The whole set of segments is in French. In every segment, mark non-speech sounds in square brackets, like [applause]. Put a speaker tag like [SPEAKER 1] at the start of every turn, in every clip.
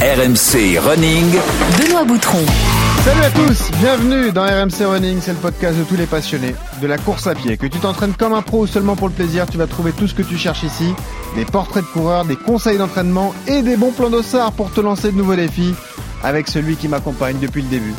[SPEAKER 1] RMC Running.
[SPEAKER 2] Benoît Boutron.
[SPEAKER 3] Salut à tous, bienvenue dans RMC Running, c'est le podcast de tous les passionnés de la course à pied. Que tu t'entraînes comme un pro ou seulement pour le plaisir, tu vas trouver tout ce que tu cherches ici. Des portraits de coureurs, des conseils d'entraînement et des bons plans d'ossard pour te lancer de nouveaux défis avec celui qui m'accompagne depuis le début.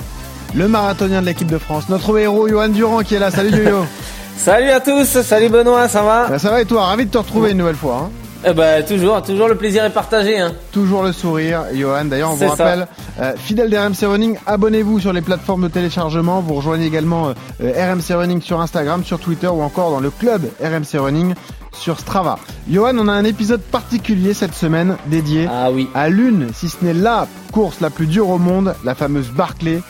[SPEAKER 3] Le marathonien de l'équipe de France, notre héros Johan Durand qui est là. Salut Yo-Yo. [laughs]
[SPEAKER 4] Salut à tous, salut Benoît, ça va?
[SPEAKER 3] Ben, ça va et toi? Ravi de te retrouver une nouvelle fois. hein.
[SPEAKER 4] Eh ben toujours, toujours le plaisir est partagé. Hein.
[SPEAKER 3] Toujours le sourire, Johan. D'ailleurs, on vous rappelle, euh, fidèle d'RMC Running, abonnez-vous sur les plateformes de téléchargement. Vous rejoignez également euh, euh, RMC Running sur Instagram, sur Twitter ou encore dans le club RMC Running sur Strava. Johan, on a un épisode particulier cette semaine dédié
[SPEAKER 4] Ah oui.
[SPEAKER 3] à l'une, si ce n'est la course la plus dure au monde, la fameuse Barclay.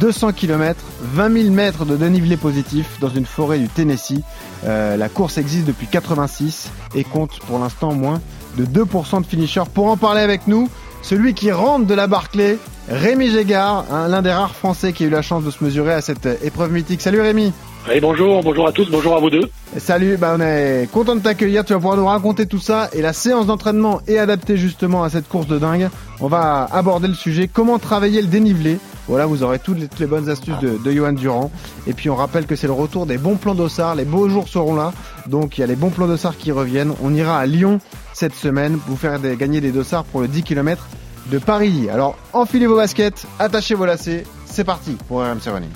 [SPEAKER 3] 200 km, 20 000 mètres de dénivelé positif dans une forêt du Tennessee. Euh, la course existe depuis 86 et compte pour l'instant moins de 2% de finishers. Pour en parler avec nous, celui qui rentre de la Barclay, Rémi Gégard, hein, l'un des rares Français qui a eu la chance de se mesurer à cette euh, épreuve mythique. Salut Rémi
[SPEAKER 5] Oui, bonjour, bonjour à tous, bonjour à vous deux.
[SPEAKER 3] Salut, bah on est content de t'accueillir, tu vas pouvoir nous raconter tout ça et la séance d'entraînement est adaptée justement à cette course de dingue. On va aborder le sujet, comment travailler le dénivelé. Voilà, vous aurez toutes les, toutes les bonnes astuces de, de Johan Durand. Et puis on rappelle que c'est le retour des bons plans d'Ossard, les beaux jours seront là. Donc il y a les bons plans d'Ossard qui reviennent. On ira à Lyon cette semaine, vous faire des- gagner des dossards pour le 10 km de Paris. Alors enfilez vos baskets, attachez vos lacets, c'est parti pour RMC Running.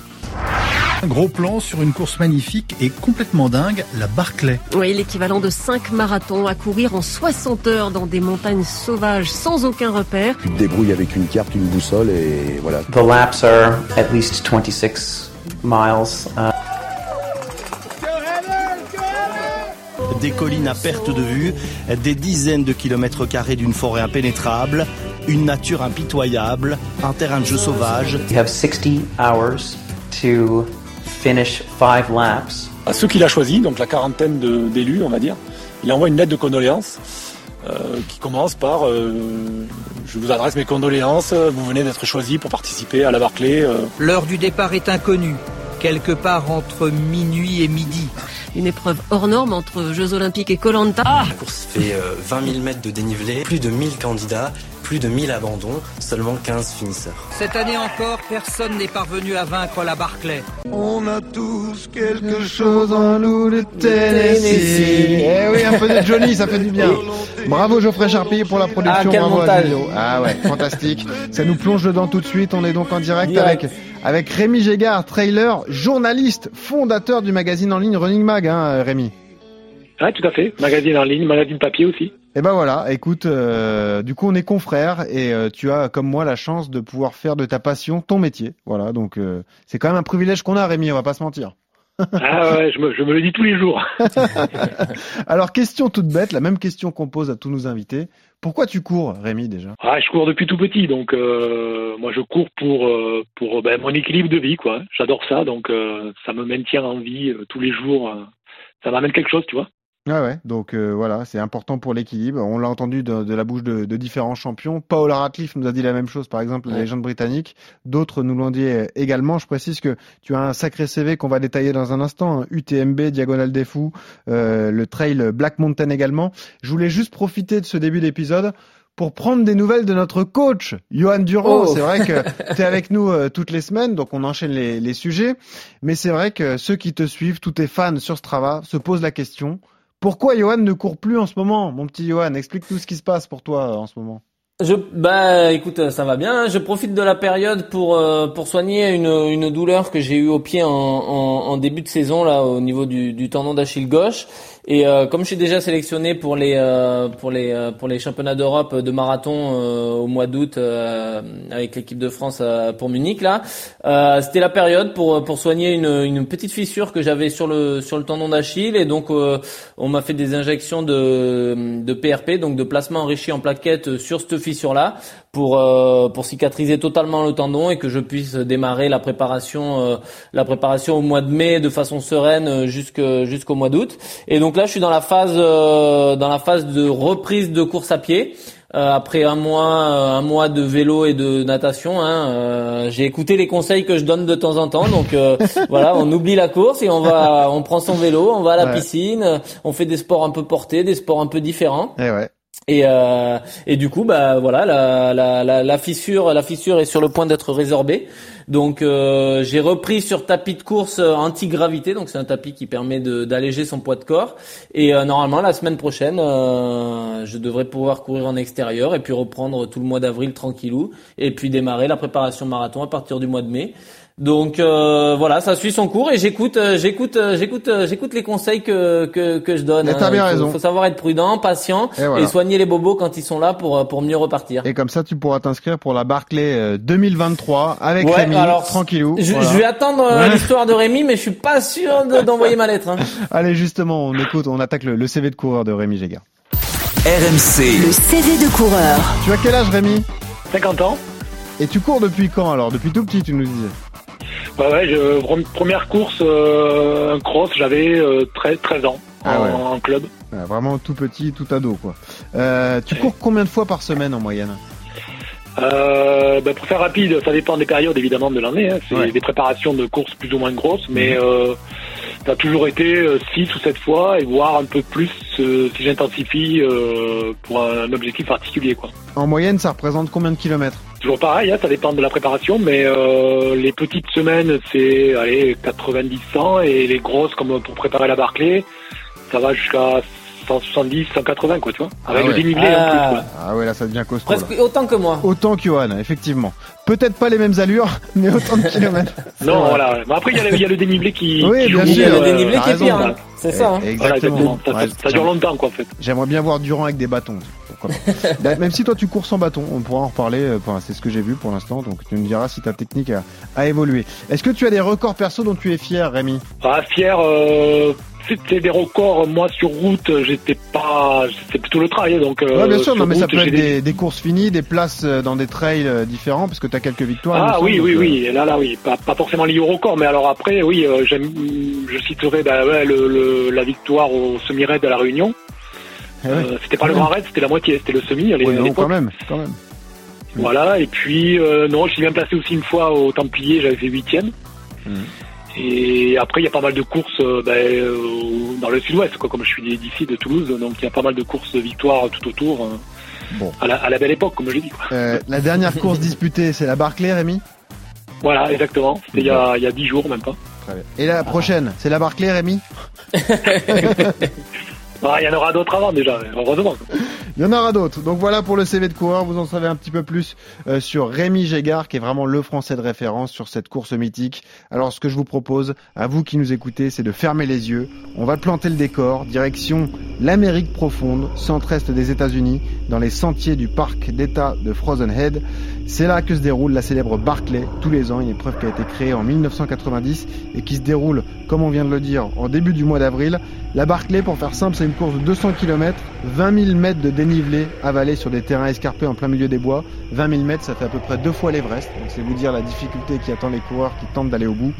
[SPEAKER 6] Un gros plan sur une course magnifique et complètement dingue, la Barclay.
[SPEAKER 7] Oui, l'équivalent de 5 marathons à courir en 60 heures dans des montagnes sauvages sans aucun repère.
[SPEAKER 8] Tu te débrouilles avec une carte, une boussole et voilà.
[SPEAKER 9] The laps are at least 26 miles. Uh,
[SPEAKER 10] des collines à perte de vue, des dizaines de kilomètres carrés d'une forêt impénétrable, une nature impitoyable, un terrain de jeu sauvage.
[SPEAKER 9] you have 60 hours to finish five laps.
[SPEAKER 5] À ceux qu'il a choisis, donc la quarantaine de- d'élus, on va dire, il envoie une lettre de condoléances euh, qui commence par euh, Je vous adresse mes condoléances, vous venez d'être choisi pour participer à la Barclay. euh,
[SPEAKER 11] L'heure du départ est inconnue, quelque part entre minuit et midi.
[SPEAKER 7] Une épreuve hors norme entre Jeux Olympiques et Colanta.
[SPEAKER 12] La course fait euh, 20 000 mètres de dénivelé, plus de 1000 candidats, plus de 1000 abandons, seulement 15 finisseurs.
[SPEAKER 11] Cette année encore, personne n'est parvenu à vaincre la Barclay.
[SPEAKER 3] On a tous quelque chose en nous de Tennessee. Eh oui, un peu de Johnny, ça fait du bien. Bravo Geoffrey Charpie pour la production.
[SPEAKER 4] Ah, quel
[SPEAKER 3] bravo à
[SPEAKER 4] montage.
[SPEAKER 3] Lino. Ah ouais, fantastique. Ça nous plonge dedans tout de suite. On est donc en direct,
[SPEAKER 4] Direct.
[SPEAKER 3] avec avec Rémi Gégard, trailer, journaliste, fondateur du magazine en ligne Running Mag, hein, Rémi.
[SPEAKER 5] Ouais, tout à fait. Magazine en ligne, magazine papier aussi.
[SPEAKER 3] Et ben voilà, écoute, euh, du coup on est confrères et euh, tu as comme moi la chance de pouvoir faire de ta passion ton métier. Voilà, donc euh, c'est quand même un privilège qu'on a, Rémi, on va pas se mentir.
[SPEAKER 5] Ah ouais, je me, je me le dis tous les jours. [laughs] [laughs]
[SPEAKER 3] Alors question toute bête, la même question qu'on pose à tous nos invités. Pourquoi tu cours, Rémi déjà?
[SPEAKER 5] Ah, je cours depuis tout petit, donc euh, moi je cours pour euh, pour ben, mon équilibre de vie, quoi. J'adore ça, donc euh, ça me maintient en vie tous les jours. ça m'amène quelque chose, tu vois.
[SPEAKER 3] Ouais, ouais. Donc euh, voilà, c'est important pour l'équilibre. On l'a entendu de, de la bouche de, de différents champions. Paola Ratcliffe nous a dit la même chose, par exemple, la légende britannique. D'autres nous l'ont dit euh, également. Je précise que tu as un sacré CV qu'on va détailler dans un instant. hein. UTMB, Diagonale des Fous, euh, le trail Black Mountain également. Je voulais juste profiter de ce début d'épisode pour prendre des nouvelles de notre coach, Johan Durand.
[SPEAKER 4] Oh.
[SPEAKER 3] C'est vrai que [laughs] tu es avec nous euh, toutes les semaines, donc on enchaîne les, les sujets. Mais c'est vrai que ceux qui te suivent, tous tes fans sur Strava, se posent la question. Pourquoi Johan ne court plus en ce moment, mon petit Johan? Explique-nous ce qui se passe pour toi euh, en ce moment.
[SPEAKER 4] Bah, écoute, ça va bien. Je profite de la période pour euh, pour soigner une une douleur que j'ai eue au pied en, en, en début de saison là, au niveau du, du tendon d'Achille gauche. Et euh, comme je suis déjà sélectionné pour les euh, pour les euh, pour les championnats d'Europe de marathon euh, au mois d'août euh, avec l'équipe de France euh, pour Munich là, euh, c'était la période pour pour soigner une une petite fissure que j'avais sur le sur le tendon d'Achille et donc euh, on m'a fait des injections de de PRP donc de plasma enrichi en plaquettes sur cette fissure là pour euh, pour cicatriser totalement le tendon et que je puisse démarrer la préparation euh, la préparation au mois de mai de façon sereine euh, jusque jusqu'au mois d'août et donc là je suis dans la phase euh, dans la phase de reprise de course à pied Euh, après un mois, euh, un mois de vélo et de natation, hein, euh, j'ai écouté les conseils que je donne de temps en temps. Donc euh, [laughs] voilà, on oublie la course et on va, on prend son vélo, on va à la
[SPEAKER 3] Ouais.
[SPEAKER 4] piscine, on fait des sports un peu portés, des sports un peu différents.
[SPEAKER 3] Eh ouais.
[SPEAKER 4] Et, euh, et du coup, bah voilà, la, la, la, fissure, la fissure est sur le point d'être résorbée. Donc euh, j'ai repris sur tapis de course euh, anti-gravité, donc c'est un tapis qui permet d'alléger son poids de corps. Et normalement la semaine prochaine, je devrais pouvoir courir en extérieur et puis reprendre tout le mois d'avril tranquillou et puis démarrer la préparation marathon à partir du mois de mai. Donc euh, voilà, ça suit son cours et j'écoute, euh, j'écoute, euh, j'écoute, j'écoute les conseils que que, que je donne.
[SPEAKER 3] Mais t'as
[SPEAKER 4] hein.
[SPEAKER 3] bien
[SPEAKER 4] Il faut,
[SPEAKER 3] raison.
[SPEAKER 4] faut savoir être prudent, patient
[SPEAKER 3] Et voilà.
[SPEAKER 4] et soigner les bobos quand ils sont là pour pour mieux repartir.
[SPEAKER 3] Et comme ça, tu pourras t'inscrire pour la Barclay euh, 2023 avec
[SPEAKER 4] Ouais,
[SPEAKER 3] Rémi,
[SPEAKER 4] alors,
[SPEAKER 3] tranquillou.
[SPEAKER 4] Je,
[SPEAKER 3] Voilà.
[SPEAKER 4] je vais attendre
[SPEAKER 3] Ouais.
[SPEAKER 4] l'histoire de Rémi, mais je suis pas sûr de- [laughs] d'envoyer ma lettre. hein.
[SPEAKER 3] Allez, justement, on écoute, on attaque le, le CV de coureur de Rémi Gégard.
[SPEAKER 2] RMC.
[SPEAKER 7] Le CV de coureur.
[SPEAKER 3] Tu as quel âge, Rémi?
[SPEAKER 1] 50 ans.
[SPEAKER 3] Et tu cours depuis quand alors? Depuis tout petit, tu nous disais.
[SPEAKER 1] Ouais, ouais, je, première course, euh, cross, j'avais euh, 13, 13 ans
[SPEAKER 3] Ah
[SPEAKER 1] en,
[SPEAKER 3] ouais.
[SPEAKER 1] en club.
[SPEAKER 3] Ouais, vraiment tout petit, tout ado, quoi. Euh, tu cours combien de fois par semaine en moyenne?
[SPEAKER 1] Euh, ben, pour faire rapide, ça dépend des périodes évidemment de l'année. Hein. C'est
[SPEAKER 3] Ouais.
[SPEAKER 1] des préparations de courses plus ou moins grosses, mais euh, ça a toujours été 6 ou 7 fois et voire un peu plus euh, si j'intensifie euh, pour un objectif particulier. Quoi.
[SPEAKER 3] En moyenne, ça représente combien de kilomètres?
[SPEAKER 1] Toujours pareil, hein, ça dépend de la préparation, mais euh, les petites semaines c'est allez 90-100 et les grosses comme pour préparer la Barclay, ça va jusqu'à 170, 180 quoi, tu vois, avec
[SPEAKER 3] Ah
[SPEAKER 1] le dénivelé en plus.
[SPEAKER 4] Ah,
[SPEAKER 1] Quoi.
[SPEAKER 3] Ah ouais, là, ça devient costaud.
[SPEAKER 4] presque
[SPEAKER 3] là.
[SPEAKER 4] autant que moi.
[SPEAKER 3] Autant que Johan, effectivement. Peut-être pas les mêmes allures, [laughs] mais autant de kilomètres. [laughs]
[SPEAKER 1] Non,
[SPEAKER 3] vrai.
[SPEAKER 1] voilà. Mais après il y, a le- il y a le dénivelé qui,
[SPEAKER 3] Oui,
[SPEAKER 1] qui
[SPEAKER 3] bien
[SPEAKER 1] joue,
[SPEAKER 3] sûr.
[SPEAKER 4] Il y a le
[SPEAKER 3] euh,
[SPEAKER 4] dénivelé qui est
[SPEAKER 3] là.
[SPEAKER 4] hein. C'est ça. hein.
[SPEAKER 1] Voilà,
[SPEAKER 3] Exactement.
[SPEAKER 1] Ça, ça-
[SPEAKER 3] Ouais,
[SPEAKER 1] ça dure longtemps quoi en fait.
[SPEAKER 3] J'aimerais bien voir Durand avec des bâtons. Pourquoi pas. [laughs] Même si toi tu cours sans bâton, on pourra en reparler. euh, enfin, c'est ce que j'ai vu pour l'instant, donc tu me diras si ta technique a, a évolué. Est-ce que tu as des records perso dont tu es fier, Rémi?
[SPEAKER 1] Ah, fier, euh, c'était des records. Moi, sur route, j'étais pas. C'est plutôt le trail, donc. euh,
[SPEAKER 3] Ouais, bien sûr, non, mais ça
[SPEAKER 1] route,
[SPEAKER 3] peut
[SPEAKER 1] j'ai
[SPEAKER 3] être des, des courses finies, des places euh, dans des trails euh, différents, parce que tu as quelques victoires.
[SPEAKER 1] Ah oui,
[SPEAKER 3] donc,
[SPEAKER 1] oui,
[SPEAKER 3] euh,
[SPEAKER 1] oui. Là, là, oui. Pas, pas forcément lié au record, mais alors après, oui, euh, j'aime, je citerai bah, ouais, le, le- la victoire au semi-raid à la Réunion.
[SPEAKER 3] eh ouais.
[SPEAKER 1] Euh, c'était pas le grand raid, c'était la moitié, c'était le semi à
[SPEAKER 3] Ouais, non, quand même, quand même.
[SPEAKER 1] Voilà. Et puis, euh, non, je suis bien placé aussi une fois au Templier, j'avais fait huitième.
[SPEAKER 3] Mhm.
[SPEAKER 1] Et après, il y a pas mal de courses euh, ben, euh, dans le sud-ouest, quoi, comme je suis d'ici, de Toulouse, donc il y a pas mal de courses de victoires tout autour, euh,
[SPEAKER 3] Bon.
[SPEAKER 1] à, la, à la belle époque, comme je dis. Quoi.
[SPEAKER 3] Euh, la dernière course [laughs] disputée, c'est la Barclay, Rémi?
[SPEAKER 1] Voilà, exactement. C'était il y a il y a dix jours, même pas.
[SPEAKER 3] Très bien. Et la prochaine, c'est la Barclay, Rémi? [laughs]
[SPEAKER 1] Ah, il y en aura d'autres avant déjà, heureusement.
[SPEAKER 3] Il y en aura d'autres. Donc voilà pour le CV de coureur. Vous en savez un petit peu plus euh, sur Rémi Gégard, qui est vraiment le français de référence sur cette course mythique. Alors ce que je vous propose, à vous qui nous écoutez, c'est de fermer les yeux. On va planter le décor, direction l'Amérique profonde, centre-est des États-Unis, dans les sentiers du parc d'État de Frozen Head. C'est là que se déroule la célèbre Barclay, tous les ans, une épreuve qui a été créée en 1990 et qui se déroule, comme on vient de le dire, en début du mois d'avril. La Barclay, pour faire simple, c'est une course de 200 km, 20 000 mètres de dénivelé avalé sur des terrains escarpés en plein milieu des bois. 20 000 mètres, ça fait à peu près deux fois l'Everest. Donc c'est vous dire la difficulté qui attend les coureurs qui tentent d'aller au bout.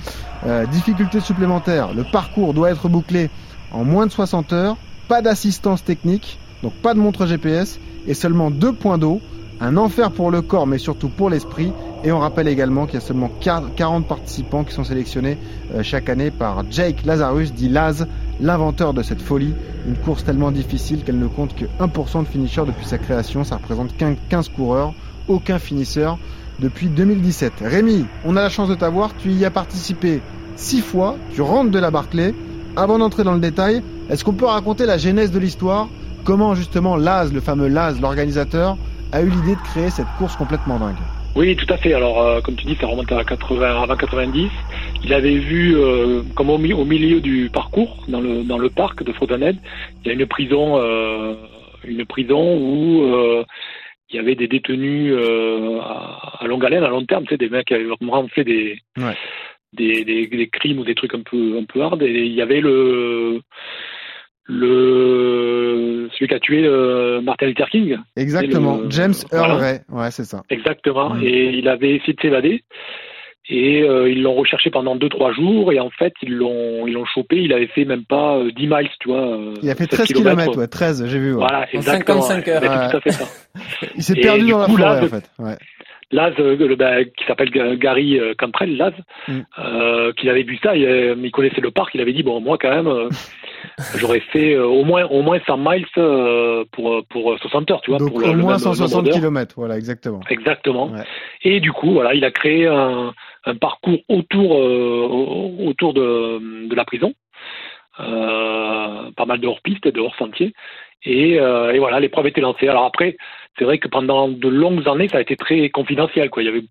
[SPEAKER 3] Euh, difficulté supplémentaire, le parcours doit être bouclé en moins de 60 heures, pas d'assistance technique, donc pas de montre GPS et seulement deux points d'eau. Un enfer pour le corps, mais surtout pour l'esprit. Et on rappelle également qu'il y a seulement 40 participants qui sont sélectionnés euh, chaque année par Jake Lazarus, dit Laz, l'inventeur de cette folie. Une course tellement difficile qu'elle ne compte que 1% de finishers depuis sa création. Ça représente 15 coureurs, aucun finisseur depuis 2017. Rémi, on a la chance de t'avoir. Tu y as participé six fois. Tu rentres de la Barclay. Avant d'entrer dans le détail, est-ce qu'on peut raconter la genèse de l'histoire? Comment justement Laz, le fameux Laz, l'organisateur, a eu l'idée de créer cette course complètement dingue
[SPEAKER 1] Oui, tout à fait. Alors, euh, comme tu dis, ça remonte à 80, avant 90. Il avait vu, euh, comme au, mi- au milieu du parcours, dans le dans le parc de Frodenhead, il y a une prison, euh, une prison où il y avait des détenus à, à longue haleine, à long terme, tu sais, des mecs qui avaient vraiment fait des
[SPEAKER 3] Ouais.
[SPEAKER 1] des, des, des crimes ou des trucs un peu un peu hard. Et il y avait le le celui qui a tué euh, Martin Luther King.
[SPEAKER 3] Exactement,
[SPEAKER 1] le-
[SPEAKER 3] James Earl
[SPEAKER 1] voilà.
[SPEAKER 3] Ray. Ouais, c'est ça.
[SPEAKER 1] Exactement.
[SPEAKER 3] Mm.
[SPEAKER 1] Et il avait essayé de s'évader. Et euh, ils l'ont recherché pendant 2-3 jours. Et en fait, ils l'ont ils l'ont chopé. Il avait fait même pas euh, 10 miles, tu vois. euh,
[SPEAKER 3] Il a fait
[SPEAKER 1] 7
[SPEAKER 3] 13
[SPEAKER 1] kilomètres.
[SPEAKER 3] km, ouais, 13, j'ai vu. ouais.
[SPEAKER 1] Voilà,
[SPEAKER 4] En
[SPEAKER 1] exactement.
[SPEAKER 4] 55 heures.
[SPEAKER 1] Ouais, tout à fait ça. [laughs]
[SPEAKER 3] Il s'est perdu
[SPEAKER 1] du
[SPEAKER 3] dans la
[SPEAKER 1] coup,
[SPEAKER 3] forêt,
[SPEAKER 1] là,
[SPEAKER 3] en fait. Ouais.
[SPEAKER 1] Laz, euh, le- bah, qui s'appelle Ga- Gary euh, Cantrell, Laz,
[SPEAKER 3] Mm.
[SPEAKER 1] euh, qu'il avait vu ça, il, euh, il connaissait le parc, il avait dit bon moi quand même, euh, [laughs] j'aurais fait euh, au moins au moins 100 miles euh, pour pour 60 heures, tu vois.
[SPEAKER 3] Donc
[SPEAKER 1] pour
[SPEAKER 3] au
[SPEAKER 1] le,
[SPEAKER 3] moins
[SPEAKER 1] même
[SPEAKER 3] 160
[SPEAKER 1] nombre d'heures.
[SPEAKER 3] km, voilà, exactement.
[SPEAKER 1] Exactement.
[SPEAKER 3] Ouais.
[SPEAKER 1] Et du coup, voilà, il a créé un, un parcours autour euh, au- autour de, de la prison, pas mal de hors-piste, de hors-sentier. Et, et voilà, l'épreuve était lancée. Alors après, c'est vrai que pendant de longues années, ça a été très confidentiel. Quoi. Il y avait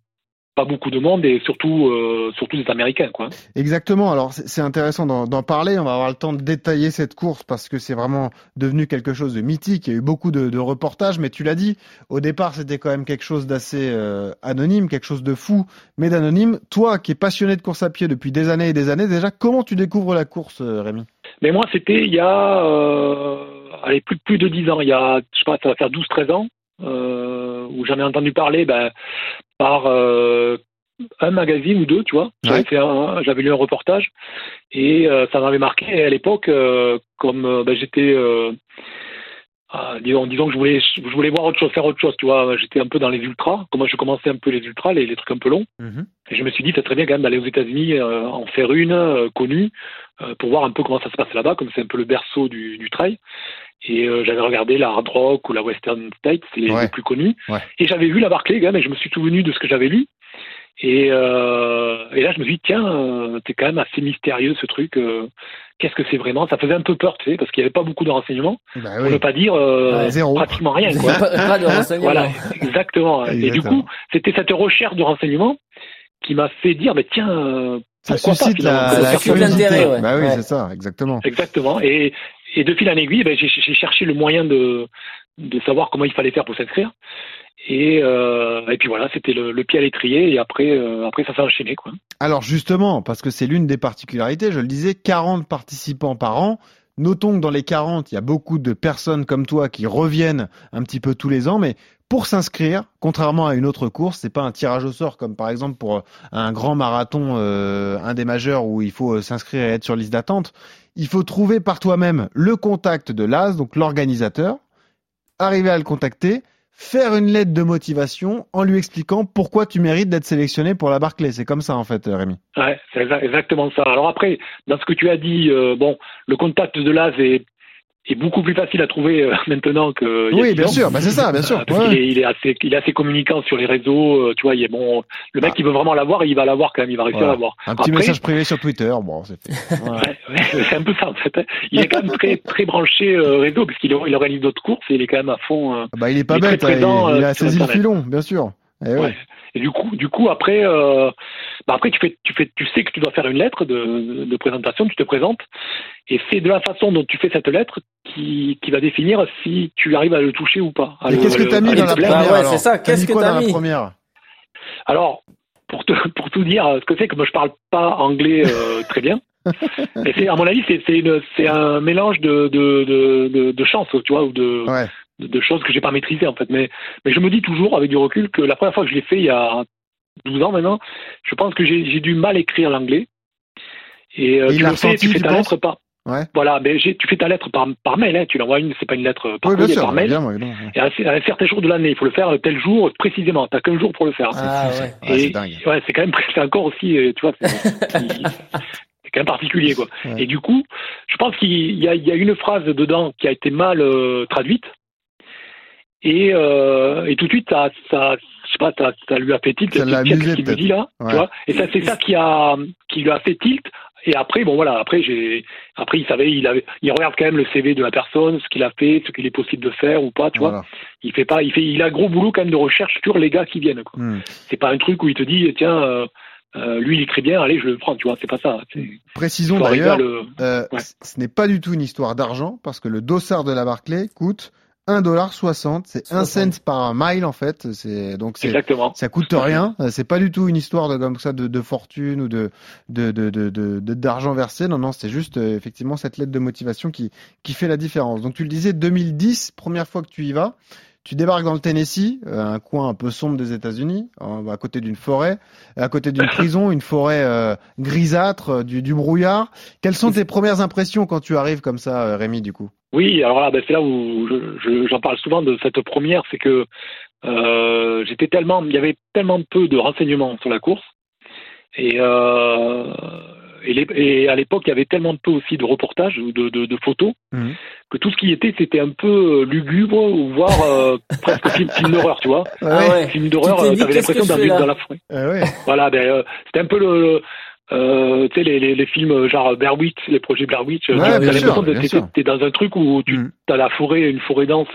[SPEAKER 1] pas beaucoup de monde et surtout euh, surtout des Américains. Quoi.
[SPEAKER 3] Exactement. Alors c'est intéressant d'en parler. On va avoir le temps de détailler cette course parce que c'est vraiment devenu quelque chose de mythique. Il y a eu beaucoup de, de reportages, mais tu l'as dit. Au départ, c'était quand même quelque chose d'assez euh, anonyme, quelque chose de fou, mais d'anonyme. Toi, qui es passionné de course à pied depuis des années et des années, déjà, comment tu découvres la course, euh, Rémi?
[SPEAKER 1] Mais moi, c'était il y a euh, allez, plus, plus de 10 ans. Il y a, je sais pas, ça va faire 12-13 ans, euh, où j'en ai entendu parler ben, par euh, un magazine ou deux, tu vois. J'avais,
[SPEAKER 3] Ouais.
[SPEAKER 1] lu un reportage et euh, ça m'avait marqué. Et à l'époque, comme ben, j'étais... Ah, disons, disons que je voulais, je voulais voir autre chose, faire autre chose, tu vois. J'étais un peu dans les ultras. Comment je commençais un peu les ultras, les, les trucs un peu longs. Et je me suis dit, c'est très bien quand même d'aller aux États-Unis, en faire une connue, pour voir un peu comment ça se passe là-bas, comme c'est un peu le berceau du, du trail. Et euh, j'avais regardé la Hard Rock ou la Western State, c'est les,
[SPEAKER 3] Ouais.
[SPEAKER 1] les plus connus.
[SPEAKER 3] Ouais.
[SPEAKER 1] Et j'avais vu la Barclay quand même, et je me suis souvenu de ce que j'avais lu. Et, euh, et là, je me suis dit, tiens, euh, c'est quand même assez mystérieux ce truc. euh, Qu'est-ce que c'est vraiment? Ça faisait un peu peur, tu sais, parce qu'il n'y avait pas beaucoup de renseignements.
[SPEAKER 3] Bah oui.
[SPEAKER 1] ne pas dire euh,
[SPEAKER 3] zéro.
[SPEAKER 1] pratiquement rien. Quoi. [laughs]
[SPEAKER 4] Pas, pas de renseignements.
[SPEAKER 1] Voilà, exactement. Et du coup, c'était cette recherche de renseignements qui m'a fait dire, mais tiens, euh,
[SPEAKER 3] Ça
[SPEAKER 1] pourquoi
[SPEAKER 3] suscite la, la curiosité.
[SPEAKER 4] ouais.
[SPEAKER 3] Bah oui,
[SPEAKER 4] Ouais.
[SPEAKER 3] c'est ça, exactement.
[SPEAKER 1] Exactement. Et, et de fil en aiguille, ben, j'ai j'ai cherché le moyen de, de savoir comment il fallait faire pour s'inscrire. Et, euh, et puis voilà, c'était le, le pied à l'étrier. Et après, euh, après ça s'est enchaîné. Quoi.
[SPEAKER 3] Alors justement, parce que c'est l'une des particularités, je le disais, 40 participants par an. Notons que dans les 40, il y a beaucoup de personnes comme toi qui reviennent un petit peu tous les ans, mais pour s'inscrire, contrairement à une autre course, c'est pas un tirage au sort comme par exemple pour euh, un grand marathon, euh, un des majeurs où il faut euh, s'inscrire et être sur liste d'attente. Il faut trouver par toi-même le contact de l'AS, donc l'organisateur, arriver à le contacter, faire une lettre de motivation en lui expliquant pourquoi tu mérites d'être sélectionné pour la Barclay. C'est comme ça en fait, Rémi.
[SPEAKER 1] Ouais, c'est exa- exactement ça. Alors après, dans ce que tu as dit, euh, bon, le contact de l'AS est, est beaucoup plus facile à trouver euh, [laughs] maintenant que. il a
[SPEAKER 3] Oui, bien sûr, bah c'est ça, bien sûr.
[SPEAKER 1] Euh, [laughs] parce
[SPEAKER 3] Ouais.
[SPEAKER 1] est, il est assez, il est assez communicant sur les réseaux. euh, tu vois, il est bon. Le mec,
[SPEAKER 3] Ah.
[SPEAKER 1] qui veut vraiment l'avoir, il va l'avoir quand même. Il va réussir
[SPEAKER 3] Voilà.
[SPEAKER 1] à l'avoir.
[SPEAKER 3] Un petit
[SPEAKER 1] Après,
[SPEAKER 3] message privé sur Twitter, bon, c'est. [laughs]
[SPEAKER 1] Ouais, ouais, c'est un peu ça en fait. hein. Il est quand même très très branché euh, réseau parce qu'il il organise d'autres courses et il est quand même à fond. euh,
[SPEAKER 3] Bah, il est pas
[SPEAKER 1] Il est très
[SPEAKER 3] bête, hein,
[SPEAKER 1] présent,
[SPEAKER 3] il, il
[SPEAKER 1] euh,
[SPEAKER 3] a saisi le filon, bien sûr. Eh ouais.
[SPEAKER 1] ouais. Et du coup, du coup après, euh, bah après tu fais, tu fais, tu sais que tu dois faire une lettre de, de présentation, tu te présentes et c'est de la façon dont tu fais cette lettre qui, qui va définir si tu arrives à le toucher ou pas.
[SPEAKER 3] Et qu'est-ce que
[SPEAKER 1] le-
[SPEAKER 3] t'as mis
[SPEAKER 1] à
[SPEAKER 3] dans la première
[SPEAKER 4] ouais, c'est ça, qu'est-ce
[SPEAKER 3] mis
[SPEAKER 4] que
[SPEAKER 3] quoi
[SPEAKER 4] t'as
[SPEAKER 3] dans la
[SPEAKER 4] mis
[SPEAKER 3] première?
[SPEAKER 1] Alors, pour, te, pour tout dire, ce que c'est que moi je parle pas anglais euh, très bien. [laughs] Mais c'est, à mon avis, c'est, c'est, une, c'est un mélange de, de, de, de, de chance, tu vois, ou de,
[SPEAKER 3] Ouais.
[SPEAKER 1] De, de choses que j'ai pas maîtrisées en fait. Mais, mais je me dis toujours, avec du recul, que la première fois que je l'ai fait il y a 12 ans maintenant, je pense que j'ai, j'ai du mal écrire l'anglais. Et, euh, tu le fais, tu fais ta lettre par.
[SPEAKER 3] Ouais.
[SPEAKER 1] Voilà, mais j'ai, tu fais ta lettre par, par mail, hein, tu l'envoies une, c'est pas une lettre par
[SPEAKER 3] Oui, bien
[SPEAKER 1] courrier,
[SPEAKER 3] sûr,
[SPEAKER 1] par mail.
[SPEAKER 3] évidemment, évidemment.
[SPEAKER 1] Et à, à un certain jour de l'année, il faut le faire tel jour précisément. T'as qu'un jour pour le faire.
[SPEAKER 4] Ah ouais.
[SPEAKER 3] Ouais, c'est dingue.
[SPEAKER 1] Ouais, c'est quand même c'est encore aussi, euh, tu vois, c'est quand même particulier quoi.
[SPEAKER 3] Ouais.
[SPEAKER 1] Et du coup, je pense qu'il y a, il y a une phrase dedans qui a été mal euh, traduite. Et, euh, et tout de suite, ça, ça, je sais pas, ça, ça lui a fait tilt.
[SPEAKER 3] Ça l'a amusé, peut-être.
[SPEAKER 1] dit là,
[SPEAKER 3] Ouais.
[SPEAKER 1] tu vois Et ça, c'est ça qui a, qui lui a fait tilt. Et après, bon voilà, après j'ai, après il savait, il avait, il regarde quand même le CV de la personne, ce qu'il a fait, ce qu'il est possible de faire ou pas, tu vois. Il fait pas, il fait, il a un gros boulot quand même de recherche sur les gars qui viennent. Quoi.
[SPEAKER 3] Hmm.
[SPEAKER 1] C'est pas un truc où il te dit tiens euh, euh, lui il écrit bien allez je le prends tu vois c'est pas ça c'est
[SPEAKER 3] Précisons d'ailleurs,
[SPEAKER 1] le-
[SPEAKER 3] euh,
[SPEAKER 1] Ouais.
[SPEAKER 3] c- ce n'est pas du tout une histoire d'argent parce que le dossard de la Barclay coûte 1,60$, c'est 1 cent par mile en fait, c'est donc c'est ça coûte rien, euh, c'est pas du tout une histoire de comme ça de, de fortune ou de de de de d'argent versé. Non non, c'est juste euh, effectivement cette lettre de motivation qui qui fait la différence. Donc tu le disais 2010, première fois que tu y vas, tu débarques dans le Tennessee, euh, un coin un peu sombre des États-Unis, à côté d'une forêt, à côté d'une [laughs] prison, une forêt euh, grisâtre, du, du brouillard. Quelles sont tes premières impressions quand tu arrives comme ça, Rémi, du coup?
[SPEAKER 1] Oui alors là ben, c'est là où je- je- j'en parle souvent de cette première c'est que euh, j'étais tellement il y avait tellement peu de renseignements sur la course et euh, et, les- et à l'époque, il y avait tellement peu aussi de reportages ou de, de, de photos
[SPEAKER 3] Mhm.
[SPEAKER 1] que tout ce qui était, c'était un peu euh, lugubre ou voire euh, [laughs] presque film, film d'horreur, tu vois.
[SPEAKER 3] Ah ouais.
[SPEAKER 1] Film d'horreur, euh, t'avais l'impression
[SPEAKER 4] je
[SPEAKER 1] d'un dans la forêt.
[SPEAKER 3] Ah ouais.
[SPEAKER 1] Voilà, ben, euh, c'était un peu le, euh, tu sais, les, les, les films genre Blair Witch, les projets Blair Witch.
[SPEAKER 3] Ouais,
[SPEAKER 1] tu as l'impression t'es dans un truc où tu
[SPEAKER 3] Mm.
[SPEAKER 1] As la forêt, une forêt dense.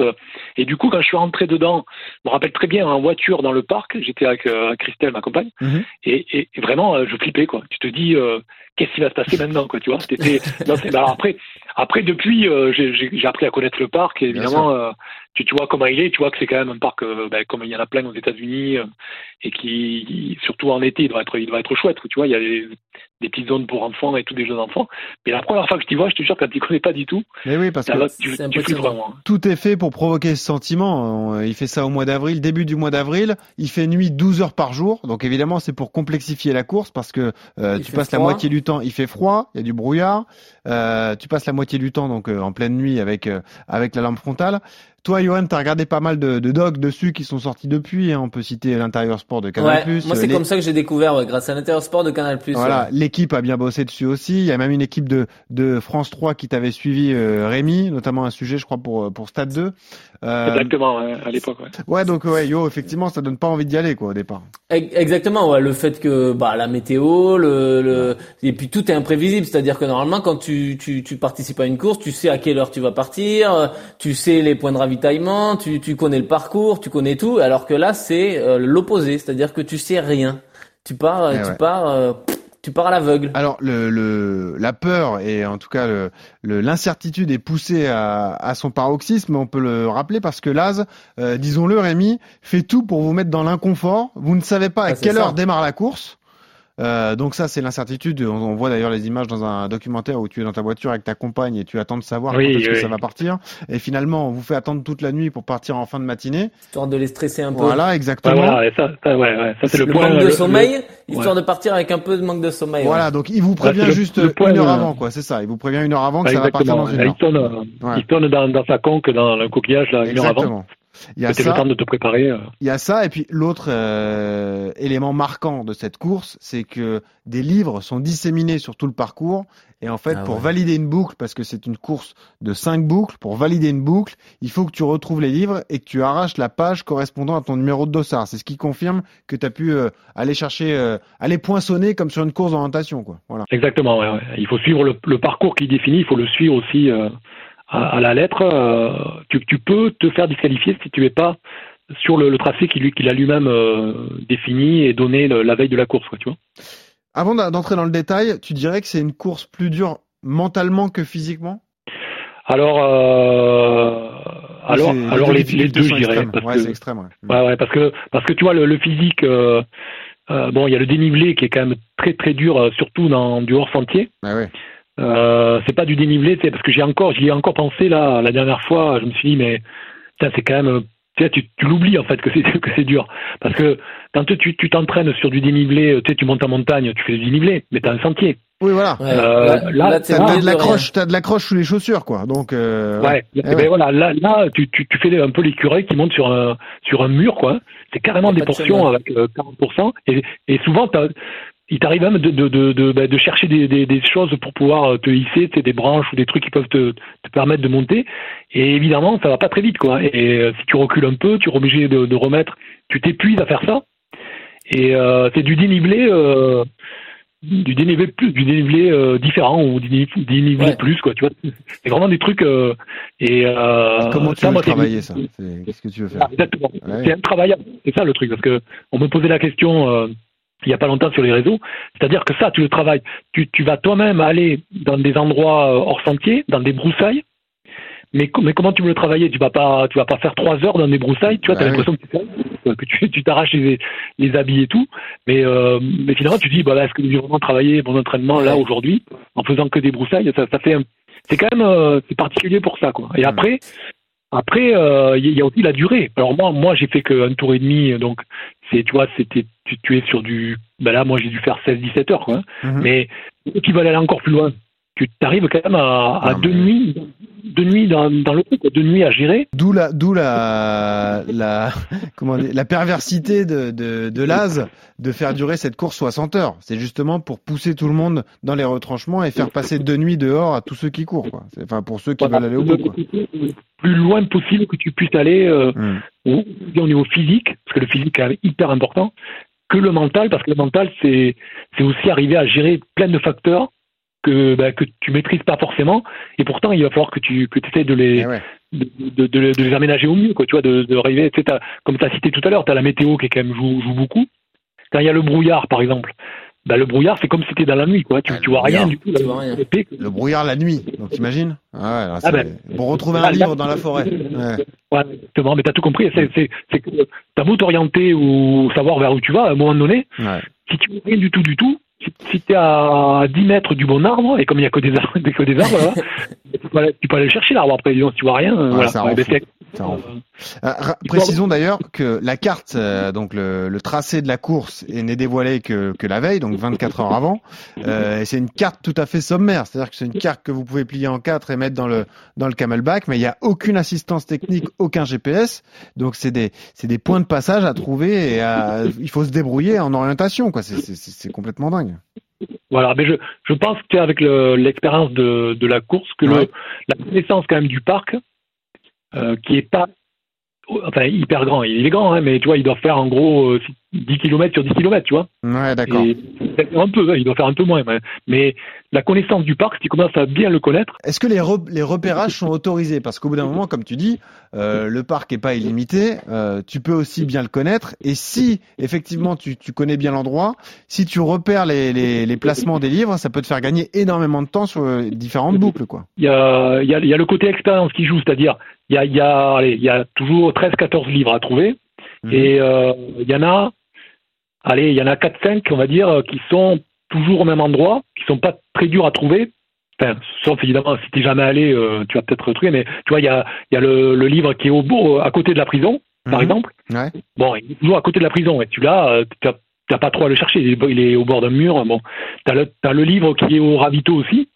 [SPEAKER 1] Et du coup, quand je suis rentré dedans, je me rappelle très bien en voiture dans le parc, j'étais avec euh, Christelle, ma compagne,
[SPEAKER 3] Mhm.
[SPEAKER 1] et, et, et vraiment, euh, je flippais quoi. Tu te dis, euh, qu'est-ce qui va se passer maintenant, quoi, tu vois? [laughs] Non, c'est- bah, alors après, après depuis, euh, j'ai, appris à connaître le parc. Et évidemment, tu, tu vois comment il est. Tu vois que c'est quand même un parc, ben, comme il y en a plein aux États-Unis, et qui, surtout en été, il doit être, il doit être chouette. Tu vois, il y a des, des petites zones pour enfants et tout des jeux d'enfants. Mais la première fois que je t'y vois, je te jure, quand tu connais pas du tout,
[SPEAKER 3] Mais oui, parce que
[SPEAKER 1] tu, tu flippes vraiment. hein.
[SPEAKER 3] tout est fait pour provoquer ce sentiment. Euh, Il fait ça au mois d'avril, début du mois d'avril. Il fait nuit 12 heures par jour. Donc évidemment, c'est pour complexifier la course parce que euh, tu passes la moitié du temps, il fait froid, il y a du brouillard. Euh, tu passes la moitié du temps donc euh, en pleine nuit avec euh, avec la lampe frontale. Toi, Johan, t'as regardé pas mal de, de docs dessus qui sont sortis depuis. hein. On peut citer l'intérieur sport de Canal+.
[SPEAKER 4] Ouais, moi c'est
[SPEAKER 3] les-
[SPEAKER 4] comme ça que j'ai découvert ouais, grâce à l'intérieur sport de Canal+.
[SPEAKER 3] Voilà,
[SPEAKER 4] ouais.
[SPEAKER 3] l'équipe a bien bossé dessus aussi. Il y a même une équipe de, de France 3 qui t'avait suivi, euh, Rémi, notamment un sujet, je crois, pour, pour Stade 2. Euh,
[SPEAKER 1] Exactement, à l'époque. Ouais.
[SPEAKER 3] ouais, donc ouais, yo, effectivement, ça donne pas envie d'y aller, quoi, au départ.
[SPEAKER 4] Ex- Exactement, ouais, le fait que bah la météo, le, le et puis tout est imprévisible, c'est-à-dire que normalement quand tu, tu tu participes à une course, tu sais à quelle heure tu vas partir, euh, tu sais les points de ravitaillement, tu tu connais le parcours, tu connais tout, alors que là c'est euh, l'opposé, c'est-à-dire que tu sais rien. Tu pars euh,
[SPEAKER 3] Eh
[SPEAKER 4] tu
[SPEAKER 3] ouais.
[SPEAKER 4] pars euh, tu pars à l'aveugle.
[SPEAKER 3] Alors, le, le, la peur et en tout cas le- l'incertitude est poussée à, à son paroxysme, on peut le rappeler parce que Laz, euh, disons-le, Rémi, fait tout pour vous mettre dans l'inconfort. Vous ne savez pas à
[SPEAKER 4] Ah,
[SPEAKER 3] quelle
[SPEAKER 4] ça.
[SPEAKER 3] heure démarre la course. Euh, donc ça c'est l'incertitude. On, on voit d'ailleurs les images dans un documentaire où tu es dans ta voiture avec ta compagne et tu attends de savoir
[SPEAKER 1] Oui,
[SPEAKER 3] quand est-ce que ça va partir. Et finalement on vous fait attendre toute la nuit pour partir en fin de matinée.
[SPEAKER 4] Histoire de les stresser un peu.
[SPEAKER 3] Voilà exactement.
[SPEAKER 1] voilà, et ça, ça, ouais, ouais, ça c'est le,
[SPEAKER 4] le
[SPEAKER 1] point.
[SPEAKER 4] manque de
[SPEAKER 1] le-
[SPEAKER 4] sommeil,
[SPEAKER 1] le-
[SPEAKER 4] histoire
[SPEAKER 1] ouais.
[SPEAKER 4] de partir avec un peu de manque de sommeil. ouais.
[SPEAKER 3] Voilà, donc il vous
[SPEAKER 1] Ouais,
[SPEAKER 3] prévient juste
[SPEAKER 1] le point
[SPEAKER 3] une heure
[SPEAKER 1] de-
[SPEAKER 3] avant, quoi. C'est ça. Il vous prévient une heure avant que ça va partir dans une heure.
[SPEAKER 1] Il tourne, euh,
[SPEAKER 3] Ouais.
[SPEAKER 1] il tourne dans, dans sa conque, dans le coquillage, là, une heure avant.
[SPEAKER 3] Il y a
[SPEAKER 1] t'aies le
[SPEAKER 3] ça.
[SPEAKER 1] temps de te préparer. euh.
[SPEAKER 3] Il y a ça, et puis l'autre euh, élément marquant de cette course, c'est que des livres sont disséminés sur tout le parcours. Et en fait,
[SPEAKER 4] Ah
[SPEAKER 3] pour
[SPEAKER 4] ouais.
[SPEAKER 3] valider une boucle, parce que c'est une course de cinq boucles, pour valider une boucle, il faut que tu retrouves les livres et que tu arraches la page correspondant à ton numéro de dossard. C'est ce qui confirme que tu as pu euh, aller chercher, euh, aller poinçonner comme sur une course d'orientation, quoi. Voilà.
[SPEAKER 1] Exactement, ouais, ouais. Il faut suivre le, le parcours qui définit, il faut le suivre aussi euh, à, à la lettre. euh, tu, tu peux te faire disqualifier si tu es pas sur le, le tracé qu'il a lui-même euh, défini et donné le- la veille de la course, quoi, tu vois.
[SPEAKER 3] Avant d'entrer dans le détail, tu dirais que c'est une course plus dure mentalement que physiquement?
[SPEAKER 1] Alors, euh, alors, alors les, deux, je
[SPEAKER 3] sont
[SPEAKER 1] dirais.
[SPEAKER 3] extrêmes.
[SPEAKER 1] Parce
[SPEAKER 3] Ouais,
[SPEAKER 1] que,
[SPEAKER 3] c'est extrême, ouais.
[SPEAKER 1] Ouais, ouais, parce que parce que tu vois le, le physique, euh, euh, bon, il y a le dénivelé qui est quand même très très dur, surtout dans du hors sentier.
[SPEAKER 3] Ouais.
[SPEAKER 1] Euh, c'est pas du dénivelé, tu sais, parce que j'ai encore, j'y ai encore pensé là la dernière fois. Je me suis dit mais tiens, c'est quand même, tu sais, tu, tu l'oublies en fait que c'est [laughs] que c'est dur, parce que quand tu tu t'entraînes sur du dénivelé, tu sais, tu montes en montagne, tu fais du dénivelé, mais t'as un sentier.
[SPEAKER 3] Oui, voilà.
[SPEAKER 4] Ouais,
[SPEAKER 1] Euh, là,
[SPEAKER 3] T'as de l'accroche, t'as de l'accroche sous les chaussures, quoi. Donc, euh,
[SPEAKER 1] Ouais.
[SPEAKER 3] Eh
[SPEAKER 1] ben voilà, là, là, tu, tu, tu fais un peu l'écureuil qui monte sur un sur un mur, quoi. C'est carrément des
[SPEAKER 4] de
[SPEAKER 1] portions avec euh, 40%. Et, et souvent, t'as- il t'arrive même de de de de, bah, de chercher des, des des choses pour pouvoir euh, te hisser, tu sais, des branches ou des trucs qui peuvent te te permettre de monter. Et évidemment, ça va pas très vite, quoi. Et euh, si tu recules un peu, tu es obligé de, de remettre. Tu t'épuises à faire ça. Et euh, c'est du dénivelé. Euh, du dénivelé plus du dénivelé euh, différent ou du dénivelé,
[SPEAKER 4] Ouais.
[SPEAKER 1] plus quoi tu vois c'est vraiment des trucs euh, et euh,
[SPEAKER 3] Comment tu
[SPEAKER 1] ça,
[SPEAKER 3] veux
[SPEAKER 1] moi,
[SPEAKER 3] travailler ça? C'est- Qu'est-ce que tu veux faire?
[SPEAKER 1] Ah, exactement
[SPEAKER 3] Ouais.
[SPEAKER 1] c'est intravaillable c'est ça le truc parce que on me posait la question euh, il y a pas longtemps sur les réseaux c'est-à-dire que ça tu le travailles tu, tu vas toi-même aller dans des endroits euh, hors sentier dans des broussailles mais, co- mais comment tu veux le travailler? Tu vas pas, tu vas pas faire trois heures dans des broussailles. Tu vois,
[SPEAKER 3] Bah
[SPEAKER 1] t'as
[SPEAKER 3] oui.
[SPEAKER 1] l'impression que tu que [laughs] t'arraches les, les habits et tout. Mais, euh, mais finalement, tu te dis, bah, est-ce que j'ai vraiment travaillé mon entraînement là aujourd'hui en faisant que des broussailles? Ça, ça fait, un- c'est quand même, euh, c'est particulier pour ça, quoi. Et après, après, euh, il y a aussi la durée. Alors moi, moi, j'ai fait qu'un tour et demi, donc c'est, tu vois, c'était, tu, tu es sur du, ben là, moi, j'ai dû faire 16-17 heures, quoi.
[SPEAKER 3] Mhm.
[SPEAKER 1] Mais qui veulent aller encore plus loin. Tu arrives quand même à, à deux nuits, deux nuits dans, dans le coup, deux nuits à gérer.
[SPEAKER 3] D'où la, d'où la, [laughs] la, comment dire, la perversité de, de, de Laz de faire durer cette course 60 heures. C'est justement pour pousser tout le monde dans les retranchements et faire passer deux nuits dehors à tous ceux qui courent, quoi. C'est- Enfin, pour ceux qui veulent aller au bout, quoi.
[SPEAKER 1] plus loin possible que tu puisses aller euh,
[SPEAKER 3] Hmm.
[SPEAKER 1] au, au niveau physique, parce que le physique est hyper important, que le mental, parce que le mental, c'est c'est aussi arriver à gérer plein de facteurs que bah, que tu maîtrises pas forcément, et pourtant il va falloir que tu que essaies de les
[SPEAKER 3] Eh ouais.
[SPEAKER 1] de, de, de- de les aménager au mieux, quoi, tu vois, de, de arriver, tu sais, comme tu as cité tout à l'heure, tu as la météo qui est quand même joue, joue beaucoup. Quand il y a le brouillard, par exemple, bah, le brouillard, c'est comme si c'était dans la nuit, quoi. Tu,
[SPEAKER 3] Ah,
[SPEAKER 1] tu vois rien du tout.
[SPEAKER 4] tu rien.
[SPEAKER 1] que-
[SPEAKER 3] Le brouillard la nuit, donc t'imagines? Ah ouais, c'est-
[SPEAKER 1] ben,
[SPEAKER 3] Pour retrouver
[SPEAKER 1] là,
[SPEAKER 3] un livre dans la forêt. Ouais.
[SPEAKER 1] Ouais, exactement, mais t'as tout compris. C'est, c'est, c'est que t'as beau t'orienter ou savoir vers où tu vas, à un moment donné, si tu vois rien du tout, du tout, si, si t'es à 10 mètres du bon arbre, et comme il n'y a que des arbres, [laughs] que des arbres [laughs] là, tu, peux aller, tu peux aller le chercher l'arbre après, disons, si tu vois rien. euh, voilà.
[SPEAKER 3] Euh, précisons d'ailleurs que la carte, euh, donc le, le tracé de la course, est n'est dévoilé que, que la veille, donc 24 heures avant. Euh, et c'est une carte tout à fait sommaire, c'est-à-dire que c'est une carte que vous pouvez plier en quatre et mettre dans le dans le camelback, mais il n'y a aucune assistance technique, aucun GPS. Donc c'est des c'est des points de passage à trouver et à- il faut se débrouiller en orientation, quoi. C'est complètement dingue.
[SPEAKER 1] Voilà, mais je, je pense que avec le- l'expérience de, de la course, que
[SPEAKER 3] Ouais.
[SPEAKER 1] le, la connaissance quand même du parc, euh, qui est pas enfin hyper grand, il est grand, hein, mais tu vois, il doit faire en gros euh, 10 km sur 10 km, tu vois.
[SPEAKER 3] Ouais, d'accord.
[SPEAKER 1] Un peu, hein, il doit faire un peu moins. Mais, mais la connaissance du parc, si tu commences à bien le connaître,
[SPEAKER 3] Est-ce que les, re- les repérages sont autorisés? Parce qu'au bout d'un moment, comme tu dis, euh, le parc est pas illimité. euh, tu peux aussi bien le connaître. Et si effectivement tu, tu connais bien l'endroit, si tu repères les, les, les placements des livres, ça peut te faire gagner énormément de temps sur euh, différentes boucles, quoi.
[SPEAKER 1] il y a, il y, a, il y a le côté expérience qui joue, c'est-à-dire il y a, il y, a, allez, il y a toujours 13-14 livres à trouver.
[SPEAKER 3] Mhm.
[SPEAKER 1] Et euh, il y en a, allez, il y en a 4-5, on va dire, qui sont toujours au même endroit, qui sont pas très durs à trouver. Enfin, sauf évidemment, si t'es jamais allé, euh, tu vas peut-être retrouver, mais tu vois, il y a, il y a le, le livre qui est au beau, à côté de la prison, par
[SPEAKER 3] Mhm.
[SPEAKER 1] exemple.
[SPEAKER 3] Ouais.
[SPEAKER 1] Bon, il est toujours à côté de la prison, et tu l'as, euh, t'as t'as pas trop à le chercher, il est, il est au bord d'un mur. Bon, t'as le, t'as le livre qui est au ravito aussi.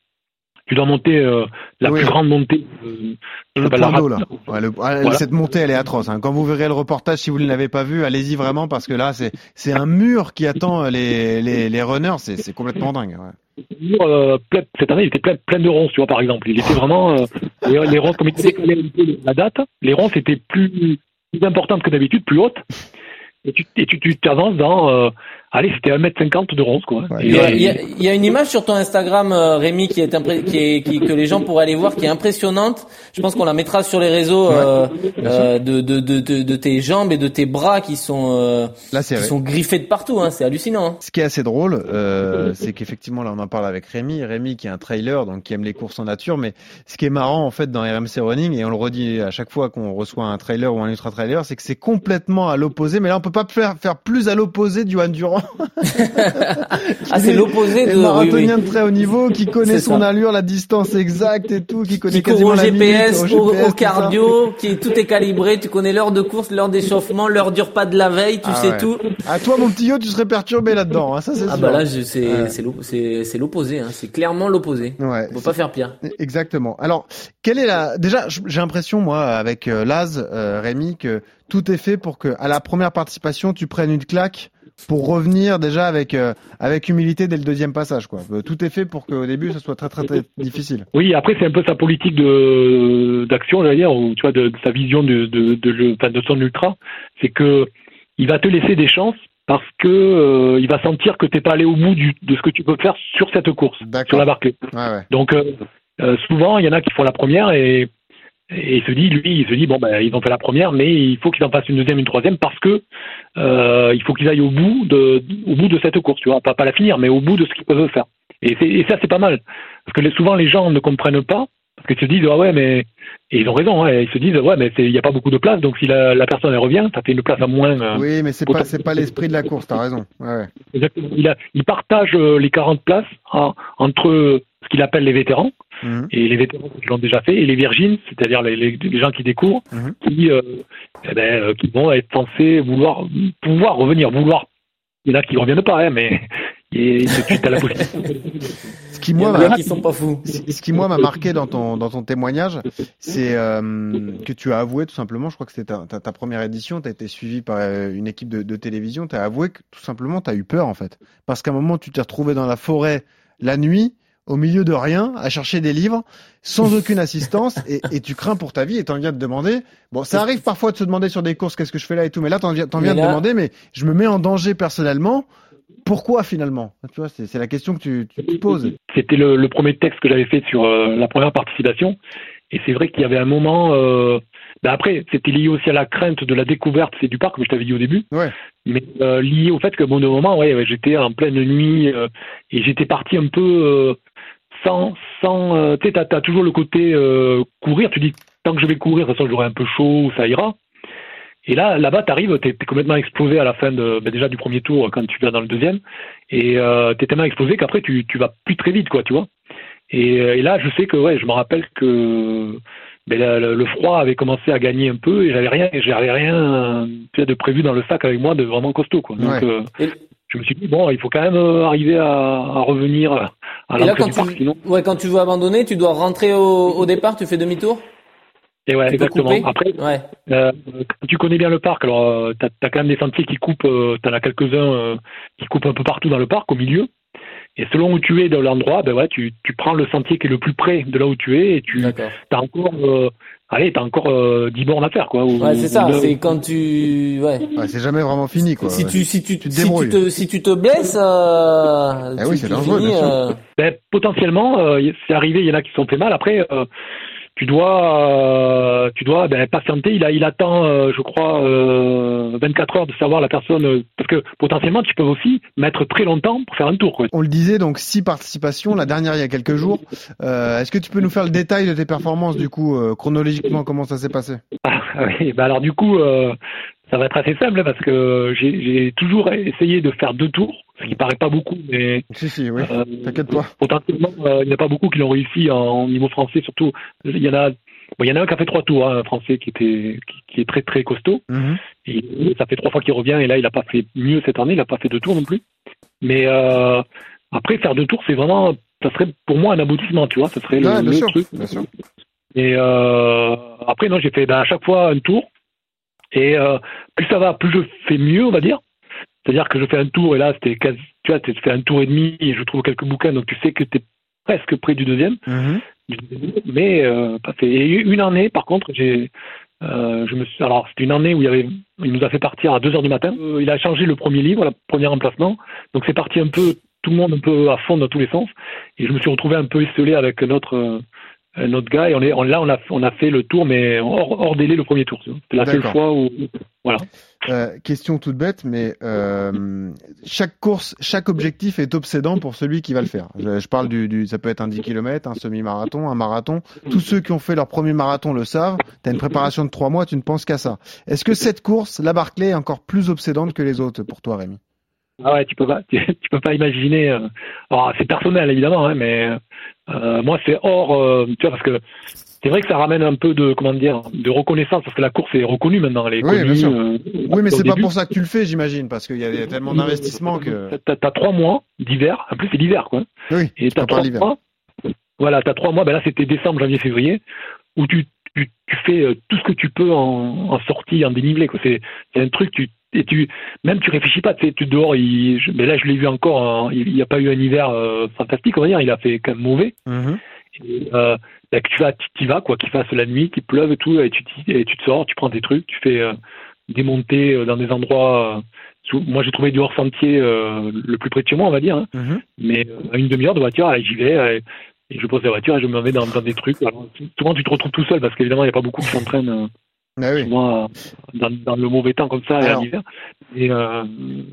[SPEAKER 1] Tu dois monter euh, la
[SPEAKER 3] Oui.
[SPEAKER 1] plus grande montée. euh,
[SPEAKER 3] Le point
[SPEAKER 1] la
[SPEAKER 3] d'eau,
[SPEAKER 1] Ra-
[SPEAKER 3] là. Ouais, le- ouais,
[SPEAKER 1] Voilà.
[SPEAKER 3] Cette montée, elle est atroce. hein. Quand vous verrez le reportage, si vous ne l'avez pas vu, allez-y vraiment parce que là, c'est c'est un mur qui attend les, les, les runners. C'est c'est complètement dingue. Ouais.
[SPEAKER 1] euh, plein- cette année, il était plein, plein de ronces, tu vois, par exemple. Il était vraiment. euh, les, les ronces, comme il était la date, les ronces étaient plus, plus importantes que d'habitude, plus hautes. Et tu et tu tu t'avances dans. Allez, c'était 1m50 de ronces, quoi.
[SPEAKER 3] Ouais.
[SPEAKER 1] Et
[SPEAKER 4] Il y,
[SPEAKER 1] là,
[SPEAKER 4] a, il y a- il y a une image sur ton Instagram, euh, Rémi, qui est, impré- qui est qui, que les gens pourraient aller voir, qui est impressionnante. Je pense qu'on la mettra sur les réseaux euh, euh, de, de, de, de, de tes jambes et de tes bras qui sont euh,
[SPEAKER 3] Là,
[SPEAKER 4] qui sont griffés de partout. Hein, c'est hallucinant. hein.
[SPEAKER 3] Ce qui est assez drôle, euh, c'est qu'effectivement, là, on en parle avec Rémi. Rémi, qui est un trailer, donc qui aime les courses en nature. Mais ce qui est marrant, en fait, dans RMC Running, et on le redit à chaque fois qu'on reçoit un trailer ou un ultra trailer, c'est que c'est complètement à l'opposé. Mais là, on peut pas faire, faire plus à l'opposé du Durand.
[SPEAKER 4] Ah, c'est l'opposé de
[SPEAKER 3] Et
[SPEAKER 4] oui,
[SPEAKER 3] marathonien
[SPEAKER 4] oui.
[SPEAKER 3] de très haut niveau, qui connaît son
[SPEAKER 4] ça.
[SPEAKER 3] allure, la distance exacte et tout, qui connaît
[SPEAKER 4] qui
[SPEAKER 3] quasiment
[SPEAKER 4] au
[SPEAKER 3] la
[SPEAKER 4] GPS,
[SPEAKER 3] minute,
[SPEAKER 4] au,
[SPEAKER 3] GPS,
[SPEAKER 4] au cardio, qui tout est calibré. Tu connais l'heure de course, l'heure d'échauffement, l'heure du repas de la veille. Tu
[SPEAKER 3] Ah
[SPEAKER 4] sais
[SPEAKER 3] ouais.
[SPEAKER 4] tout.
[SPEAKER 3] À toi, mon petit yo, tu serais perturbé là-dedans. Hein, ça, c'est
[SPEAKER 4] Ah
[SPEAKER 3] sûr.
[SPEAKER 4] bah là, c'est
[SPEAKER 3] Ouais.
[SPEAKER 4] l'opposé. Hein. C'est clairement l'opposé.
[SPEAKER 3] Ouais,
[SPEAKER 4] On peut pas faire pire.
[SPEAKER 3] Exactement. Alors, quelle est la déjà j'ai l'impression moi avec euh, Laz, euh, Rémi que tout est fait pour que à la première participation tu prennes une claque pour revenir déjà avec euh, avec humilité dès le deuxième passage quoi. Euh, Tout est fait pour qu'au début ça soit très très, très difficile.
[SPEAKER 1] Oui, après c'est un peu sa politique de d'action, dire, ou tu vois, de, de sa vision de de, de, le- enfin, de son ultra, c'est que il va te laisser des chances parce que euh, il va sentir que t'es pas allé au bout du, de ce que tu peux faire sur cette course, sur la Barclay.
[SPEAKER 3] Ouais ouais.
[SPEAKER 1] Donc euh, souvent il y en a qui font la première et et il se dit, lui, il se dit, bon, ben, ils ont fait la première, mais il faut qu'ils en fassent une deuxième, une troisième, parce que euh, il faut qu'ils aillent au bout de, au bout de cette course, tu vois, pas, pas la finir, mais au bout de ce qu'ils peuvent faire. Et, et ça, c'est pas mal, parce que les- souvent les gens ne comprennent pas, parce qu'ils se disent, ah ouais, mais et ils ont raison, hein, ils se disent, ouais, mais il n'y a pas beaucoup de place, donc si la, la personne elle revient, ça fait une place à moins. euh,
[SPEAKER 3] Oui, mais c'est pas c'est pas l'esprit de la course, t'as raison. Ouais, ouais.
[SPEAKER 1] Exactement. Il, a, il partage euh, les 40 places en- entre ce qu'il appelle les vétérans,
[SPEAKER 3] Mhm.
[SPEAKER 1] et les vétérans qui l'ont déjà fait, et les virgines, c'est-à-dire les, les, les gens qui découvrent,
[SPEAKER 3] Mhm.
[SPEAKER 1] qui, euh, eh ben, euh, qui vont être censés vouloir pouvoir revenir, vouloir. Il y en a qui ne reviennent pas, hein, mais et, tu as la. [laughs]
[SPEAKER 3] Ce qui
[SPEAKER 4] Il y
[SPEAKER 3] moi m'a
[SPEAKER 4] a qui sont pas fous.
[SPEAKER 3] ce qui moi m'a marqué dans ton dans ton témoignage, c'est euh, que tu as avoué tout simplement, je crois que c'était ta, ta, ta première édition, tu as été suivi par euh, une équipe de, de télévision, tu as avoué que tout simplement tu as eu peur en fait. Parce qu'à un moment tu t'es retrouvé dans la forêt la nuit, au milieu de rien, à chercher des livres, sans aucune assistance, et, et tu crains pour ta vie et t'en viens de demander. Bon, ça arrive parfois de se demander sur des courses qu'est-ce que je fais là et tout, mais là t'en viens, t'en viens
[SPEAKER 4] Mais
[SPEAKER 3] de
[SPEAKER 4] là-
[SPEAKER 3] demander, mais je me mets en danger personnellement. Pourquoi finalement? Tu vois, c'est c'est la question que tu, tu te poses.
[SPEAKER 1] C'était le, le premier texte que j'avais fait sur euh, la première participation. Et c'est vrai qu'il y avait un moment. Euh, ben après, c'était lié aussi à la crainte de la découverte c'est du parc, comme je t'avais dit au début.
[SPEAKER 3] Ouais.
[SPEAKER 1] Mais euh, lié au fait que, bon, de moment, ouais, ouais, j'étais en pleine nuit euh, et j'étais parti un peu euh, sans. sans euh, tu sais, t'as as toujours le côté euh, courir. Tu dis, tant que je vais courir, de toute façon, j'aurai un peu chaud, ça ira. Et là, là-bas, t'arrives, t'es es complètement explosé à la fin de, ben déjà du premier tour quand tu vas dans le deuxième, et euh, t'es tellement explosé qu'après tu, tu vas plus très vite, quoi, tu vois. Et, et là, je sais que, ouais, je me rappelle que ben, le, le froid avait commencé à gagner un peu, et j'avais rien, j'avais rien tu sais, de prévu dans le sac avec moi de vraiment costaud, quoi. Donc,
[SPEAKER 3] Ouais.
[SPEAKER 1] euh, je me suis dit bon, il faut quand même euh, arriver à, à revenir à l'entrée
[SPEAKER 4] quand
[SPEAKER 1] du parc,
[SPEAKER 4] tu,
[SPEAKER 1] sinon.
[SPEAKER 4] ouais, quand tu veux abandonner, tu dois rentrer au, au départ, tu fais demi-tour?
[SPEAKER 1] Et ouais,
[SPEAKER 4] Tu
[SPEAKER 1] exactement. Après,
[SPEAKER 4] Ouais.
[SPEAKER 1] Euh, quand tu connais bien le parc, alors euh, t'as as quand même des sentiers qui coupent, euh, t'en as quelques-uns euh, qui coupent un peu partout dans le parc, au milieu. Et selon où tu es dans l'endroit, ben ouais, tu, tu prends le sentier qui est le plus près de là où tu es et tu as encore, allez, t'as encore euh, 10 bornes à faire, quoi. ou-
[SPEAKER 4] Ouais, c'est ça. C'est quand tu, ouais.
[SPEAKER 3] Ouais, c'est jamais vraiment fini quoi.
[SPEAKER 4] Si tu, si tu,
[SPEAKER 3] te
[SPEAKER 4] si tu te, si tu te blesses, euh, tu-
[SPEAKER 3] oui, c'est
[SPEAKER 4] tu
[SPEAKER 3] dangereux,
[SPEAKER 4] finis,
[SPEAKER 3] bien sûr.
[SPEAKER 4] euh,
[SPEAKER 1] Ben, potentiellement, euh, c'est arrivé, il y en a qui se sont fait mal. Après, euh, tu dois, euh, tu dois ben, patienter. Il, a, il attend, euh, je crois, euh, 24 heures de savoir la personne, euh, parce que potentiellement, tu peux aussi mettre très longtemps pour faire un tour. Quoi.
[SPEAKER 3] On le disait, donc six participations, la dernière il y a quelques jours. Euh, Est-ce que tu peux nous faire le détail de tes performances du coup, euh, chronologiquement, comment ça s'est passé?
[SPEAKER 1] Ah, [laughs] oui, ben alors du coup, euh, ça va être assez simple parce que j'ai toujours essayé de faire deux tours, ce qui paraît pas beaucoup, mais
[SPEAKER 3] Si, si, oui.
[SPEAKER 1] euh,
[SPEAKER 3] T'inquiète pas.
[SPEAKER 1] potentiellement, euh, il n'y en a pas beaucoup qui l'ont réussi en, niveau français, surtout. Il y en a, bon, il y en a un qui a fait trois tours, hein, un français qui était, qui, qui est très très costaud.
[SPEAKER 3] Mhm.
[SPEAKER 1] Et ça fait trois fois qu'il revient et là, il n'a pas fait mieux cette année, il n'a pas fait deux tours non plus. Mais euh, après, faire deux tours, c'est vraiment, ça serait pour moi un aboutissement, tu vois, ça serait le,
[SPEAKER 3] Ouais, bien
[SPEAKER 1] le
[SPEAKER 3] sûr,
[SPEAKER 1] truc.
[SPEAKER 3] bien sûr.
[SPEAKER 1] Et après, non, j'ai fait ben, à chaque fois un tour. Et euh, plus ça va, plus je fais mieux, on va dire. C'est-à-dire que je fais un tour et là, c'était quasi, tu vois, tu fais un tour et demi et je trouve quelques bouquins, donc tu sais que tu es presque près du deuxième.
[SPEAKER 3] Mhm.
[SPEAKER 1] Mais euh, pas fait. Et une année, par contre, j'ai, euh, je me suis, alors c'était une année où il y avait, il nous a fait partir à 2 heures du matin. Euh, il a changé le premier livre, le premier emplacement. Donc c'est parti un peu, tout le monde un peu à fond dans tous les sens. Et je me suis retrouvé un peu esselé avec notre euh, un autre gars et on est on- là on a on a fait le tour mais hors, hors délai le premier tour. tu. C'était la seule fois où voilà.
[SPEAKER 3] Euh, question toute bête, mais euh, chaque course, chaque objectif est obsédant pour celui qui va le faire. Je, je parle du, du, ça peut être un 10 km, un semi-marathon, un marathon. Tous ceux qui ont fait leur premier marathon le savent. T'as une préparation de trois mois, tu ne penses qu'à ça. Est-ce que cette course, la Barclay, est encore plus obsédante que les autres pour toi, Rémi?
[SPEAKER 1] Ah ouais, tu peux pas, tu, [laughs] tu peux pas imaginer. euh, alors c'est personnel évidemment, hein, mais euh, moi c'est hors, euh, tu vois, parce que c'est vrai que ça ramène un peu de comment dire, de reconnaissance parce que la course est reconnue maintenant, elle est
[SPEAKER 3] Oui,
[SPEAKER 1] connue.
[SPEAKER 3] bien sûr. Oui, mais c'est pas pour ça que tu le fais, j'imagine, parce qu'il y a tellement d'investissement que.
[SPEAKER 1] T'as as trois mois d'hiver, en plus c'est l'hiver quoi.
[SPEAKER 3] Oui,
[SPEAKER 1] Et t'as trois mois. Voilà, t'as trois mois. Ben là c'était décembre, janvier, février, où tu tu, tu fais tout ce que tu peux en, en sortie, en dénivelé c'est un truc tu et tu même tu réfléchis pas, tu tu dehors. Il, je- mais là je l'ai vu encore. hein, il n'y a pas eu un hiver euh, fantastique, on va dire. Il a fait quand même mauvais.
[SPEAKER 3] Mhm.
[SPEAKER 1] Et, euh, que tu vas, tu y vas quoi, qu'il fasse la nuit, qu'il pleuve et tout, et tu, t'y- et tu te sors, tu prends des trucs, tu fais euh, des montées euh, dans des endroits. sous- moi j'ai trouvé du hors sentier le plus près de chez moi, on va dire. hein.
[SPEAKER 3] Mhm.
[SPEAKER 1] Mais à une demi-heure de voiture, allez, j'y vais. et je pose la voiture et je me mets dans, dans des trucs. Alors, souvent, tu te retrouves tout seul parce qu'évidemment, il n'y a pas beaucoup qui s'entraînent
[SPEAKER 3] Ah oui.
[SPEAKER 1] euh, dans, dans le mauvais temps comme ça et
[SPEAKER 3] Alors.
[SPEAKER 1] en hiver. Et euh,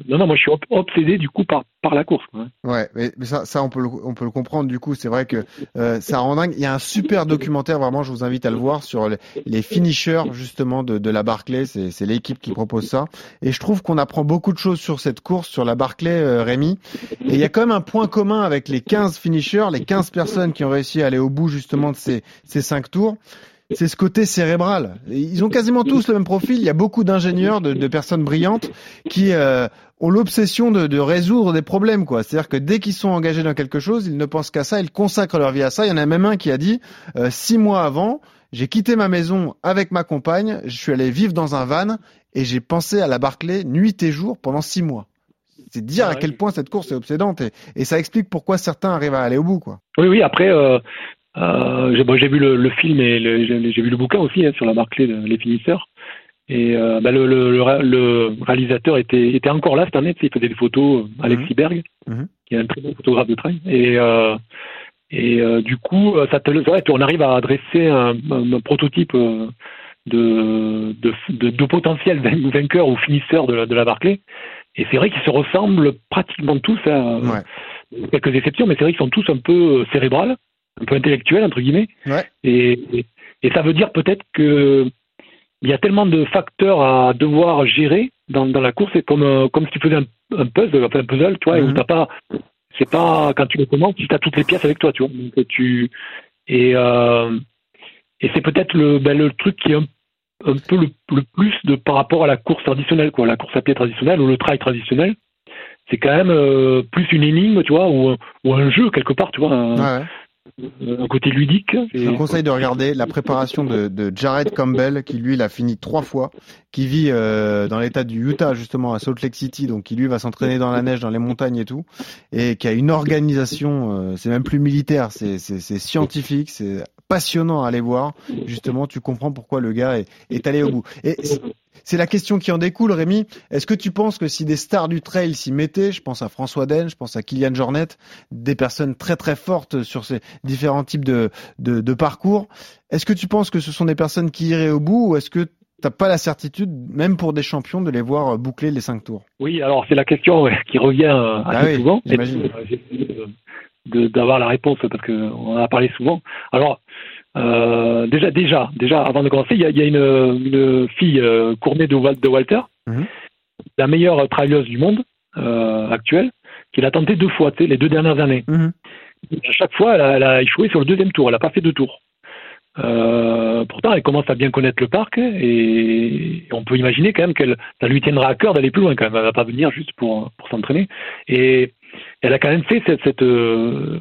[SPEAKER 1] non, non, moi, je suis ob- obsédé du coup par, par la course. quoi.
[SPEAKER 3] Ouais, mais, mais ça, ça on peut le, on peut le comprendre. Du coup, c'est vrai que euh, ça rend dingue. Il y a un super documentaire, vraiment, je vous invite à le voir sur les, les finishers justement de, de la Barclay. C'est, c'est l'équipe qui propose ça. Et je trouve qu'on apprend beaucoup de choses sur cette course, sur la Barclay, euh, Rémi. Et il y a quand même un point commun avec les 15 finishers, les 15 personnes qui ont réussi à aller au bout justement de ces, ces cinq tours. C'est ce côté cérébral. Ils ont quasiment tous le même profil. Il y a beaucoup d'ingénieurs, de, de, personnes brillantes qui euh, ont l'obsession de, de, résoudre des problèmes. quoi. C'est-à-dire que dès qu'ils sont engagés dans quelque chose, ils ne pensent qu'à ça, ils consacrent leur vie à ça. Il y en a même un qui a dit, euh, six mois avant, j'ai quitté ma maison avec ma compagne, je suis allé vivre dans un van et j'ai pensé à la Barclay nuit et jour pendant six mois. C'est dire
[SPEAKER 1] Ah
[SPEAKER 3] à quel point cette course est obsédante et, et, ça explique pourquoi certains arrivent à aller au bout. quoi.
[SPEAKER 1] Oui, oui. Après, euh, euh, j'ai bon, vu le, le, film et j'ai vu le bouquin aussi hein, sur la Barclay, les finisseurs. Et euh, bah, le, réalisateur était, était encore là cette année. Il faisait des photos, euh, Alexis
[SPEAKER 3] Mhm.
[SPEAKER 1] Berg, qui est un très bon photographe de trail. Et, euh, et du coup, ça te, ouais, on arrive à dresser un, un, un prototype de, de, de, de, potentiel vainqueur ou finisseur de la, de la Barclay. Et c'est vrai qu'ils se ressemblent pratiquement tous, à,
[SPEAKER 3] ouais.
[SPEAKER 1] quelques exceptions, mais c'est vrai qu'ils sont tous un peu cérébrales, un peu intellectuels, entre guillemets.
[SPEAKER 3] Ouais.
[SPEAKER 1] Et, et, et, ça veut dire peut-être que il y a tellement de facteurs à devoir gérer dans, dans la course, c'est comme, euh, comme si tu faisais un, un puzzle, enfin un puzzle, tu vois,
[SPEAKER 3] Mhm.
[SPEAKER 1] mm -hmm. où t'as pas, c'est pas quand tu le commences, tu as toutes les pièces avec toi, tu vois. Donc tu et euh, et c'est peut-être le ben, le truc qui est un, un peu le, le, plus de par rapport à la course traditionnelle, quoi, la course à pied traditionnelle ou le trail traditionnel. C'est quand même euh, plus une énigme, tu vois, ou, ou un jeu quelque part, tu vois. Un,
[SPEAKER 3] ouais
[SPEAKER 1] un côté ludique.
[SPEAKER 3] Je vous conseille de regarder la préparation de, de, Jared Campbell, qui lui l'a fini trois fois, qui vit euh, dans l'état du Utah justement à Salt Lake City, donc qui lui va s'entraîner dans la neige, dans les montagnes et tout, et qui a une organisation, euh, c'est même plus militaire, c'est scientifique, c'est passionnant à aller voir. Justement, tu comprends pourquoi le gars est, est allé au bout. Et c'est la question qui en découle, Rémi. Est-ce que tu penses que si des stars du trail s'y mettaient, je pense à François Den, je pense à Kylian Jornet, des personnes très très fortes sur ces différents types de, de, de parcours, est-ce que tu penses que ce sont des personnes qui iraient au bout ou est-ce que t'as pas la certitude, même pour des champions, de les voir boucler les cinq tours?
[SPEAKER 1] Oui, alors c'est la question ouais, qui revient assez
[SPEAKER 3] ah oui,
[SPEAKER 1] souvent. D'avoir la réponse parce qu'on en a parlé souvent. Alors, euh, déjà, déjà, déjà, avant de commencer, il y a, il y a une, une, fille euh, cournée de, de Walter,
[SPEAKER 3] Mhm.
[SPEAKER 1] mm -hmm. la meilleure traileuse du monde euh, actuelle, qui l'a tenté deux fois, les deux dernières années.
[SPEAKER 3] Mm -hmm.
[SPEAKER 1] À chaque fois, elle a, elle a, échoué sur le deuxième tour. Elle n'a pas fait deux tours. Euh, pourtant, elle commence à bien connaître le parc et on peut imaginer quand même qu'elle, ça lui tiendra à cœur d'aller plus loin quand même. Elle va pas venir juste pour, pour s'entraîner. Et elle a quand même fait cette, cette, euh,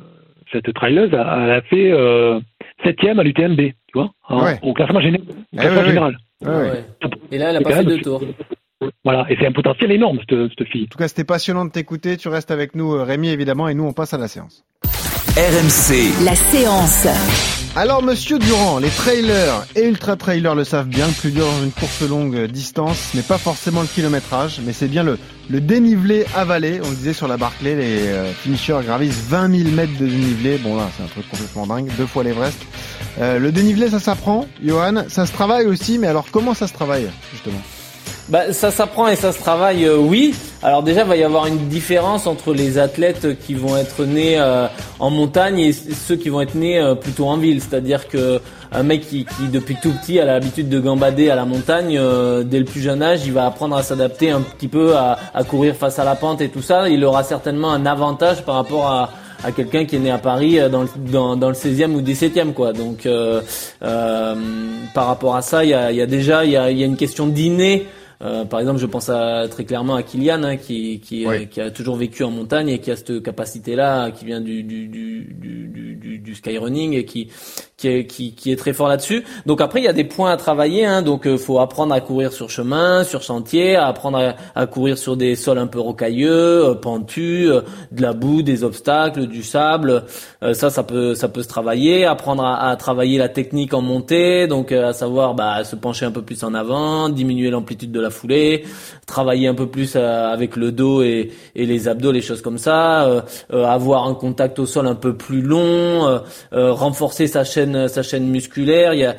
[SPEAKER 1] cette traileuse, elle a fait euh, septième à l'UTMB, tu vois, en,
[SPEAKER 3] ouais.
[SPEAKER 1] au classement, géné au classement
[SPEAKER 3] ouais, ouais,
[SPEAKER 1] général.
[SPEAKER 4] Et là, elle a pas fait deux tours.
[SPEAKER 1] Voilà, et c'est un potentiel énorme, cette, cette fille.
[SPEAKER 3] En tout cas, c'était passionnant de t'écouter. Tu restes avec nous, Rémi, évidemment, et nous, on passe à la séance.
[SPEAKER 2] RMC. La séance.
[SPEAKER 3] Alors, monsieur Durand, les trailers et ultra trailers le savent bien. Le plus dur dans une course longue distance ce n'est pas forcément le kilométrage, mais c'est bien le, le dénivelé avalé. On le disait sur la Barclay, les euh, finishers gravissent 20 000 mètres de dénivelé. Bon, là, c'est un truc complètement dingue. Deux fois l'Everest. Euh, le dénivelé, ça s'apprend, Johan. Ça se travaille aussi, mais alors comment ça se travaille, justement?
[SPEAKER 4] Bah, ça s'apprend et ça se travaille, euh, oui. Alors déjà, il va y avoir une différence entre les athlètes qui vont être nés euh, en montagne et ceux qui vont être nés euh, plutôt en ville. C'est-à-dire que un mec qui, qui, depuis tout petit a l'habitude de gambader à la montagne, euh, dès le plus jeune âge, il va apprendre à s'adapter un petit peu à, à courir face à la pente et tout ça. Il aura certainement un avantage par rapport à à quelqu'un qui est né à Paris dans le, dans, le 16e ou 17e quoi. Donc euh, euh, par rapport à ça, il y a, y a déjà il y a, y a une question d'inné euh, par exemple, je pense à, très clairement à Kylian, hein, qui, qui,
[SPEAKER 3] oui.
[SPEAKER 4] qui, a toujours vécu en montagne et qui a cette capacité-là, qui vient du, du, du, du, du, du skyrunning et qui, qui, est, qui, qui est très fort là-dessus. Donc après, il y a des points à travailler. Hein, donc, euh, faut apprendre à courir sur chemin, sur sentier, à apprendre à, à courir sur des sols un peu rocailleux, euh, pentus, euh, de la boue, des obstacles, du sable. Euh, ça, ça peut, ça peut se travailler. Apprendre à, à travailler la technique en montée, donc à savoir bah, se pencher un peu plus en avant, diminuer l'amplitude de la foulée, travailler un peu plus euh, avec le dos et, et, les abdos, les choses comme ça, euh, euh, avoir un contact au sol un peu plus long, renforcer sa chaîne, sa chaîne musculaire. Il y a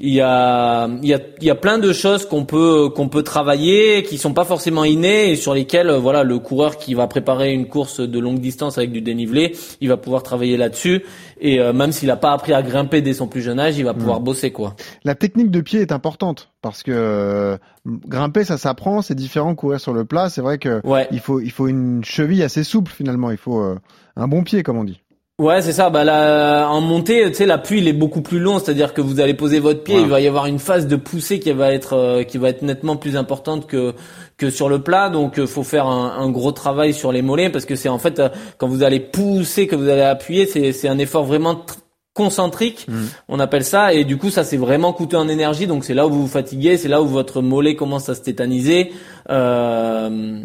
[SPEAKER 4] il y a il y a il y a plein de choses qu'on peut qu'on peut travailler qui sont pas forcément innées et sur lesquelles voilà le coureur qui va préparer une course de longue distance avec du dénivelé il va pouvoir travailler là-dessus. Et euh, même s'il a pas appris à grimper dès son plus jeune âge il va pouvoir mmh. bosser quoi.
[SPEAKER 3] La technique de pied est importante parce que euh, grimper ça s'apprend c'est différent courir sur le plat. C'est vrai que
[SPEAKER 4] ouais.
[SPEAKER 3] il faut il faut une cheville assez souple finalement. Il faut euh, un bon pied comme on dit
[SPEAKER 4] Ouais, c'est ça. Bah là, en montée, tu sais, l'appui il est beaucoup plus long, c'est-à-dire que vous allez poser votre pied, il va y avoir une phase de poussée qui va être euh, qui va être nettement plus importante que que sur le plat. Donc, euh, faut faire un, un, gros travail sur les mollets parce que c'est en fait euh, quand vous allez pousser, que vous allez appuyer, c'est c'est un effort vraiment concentrique, mm. on appelle ça, et du coup ça c'est vraiment coûteux en énergie, donc c'est là où vous vous fatiguez, c'est là où votre mollet commence à se tétaniser. Euh,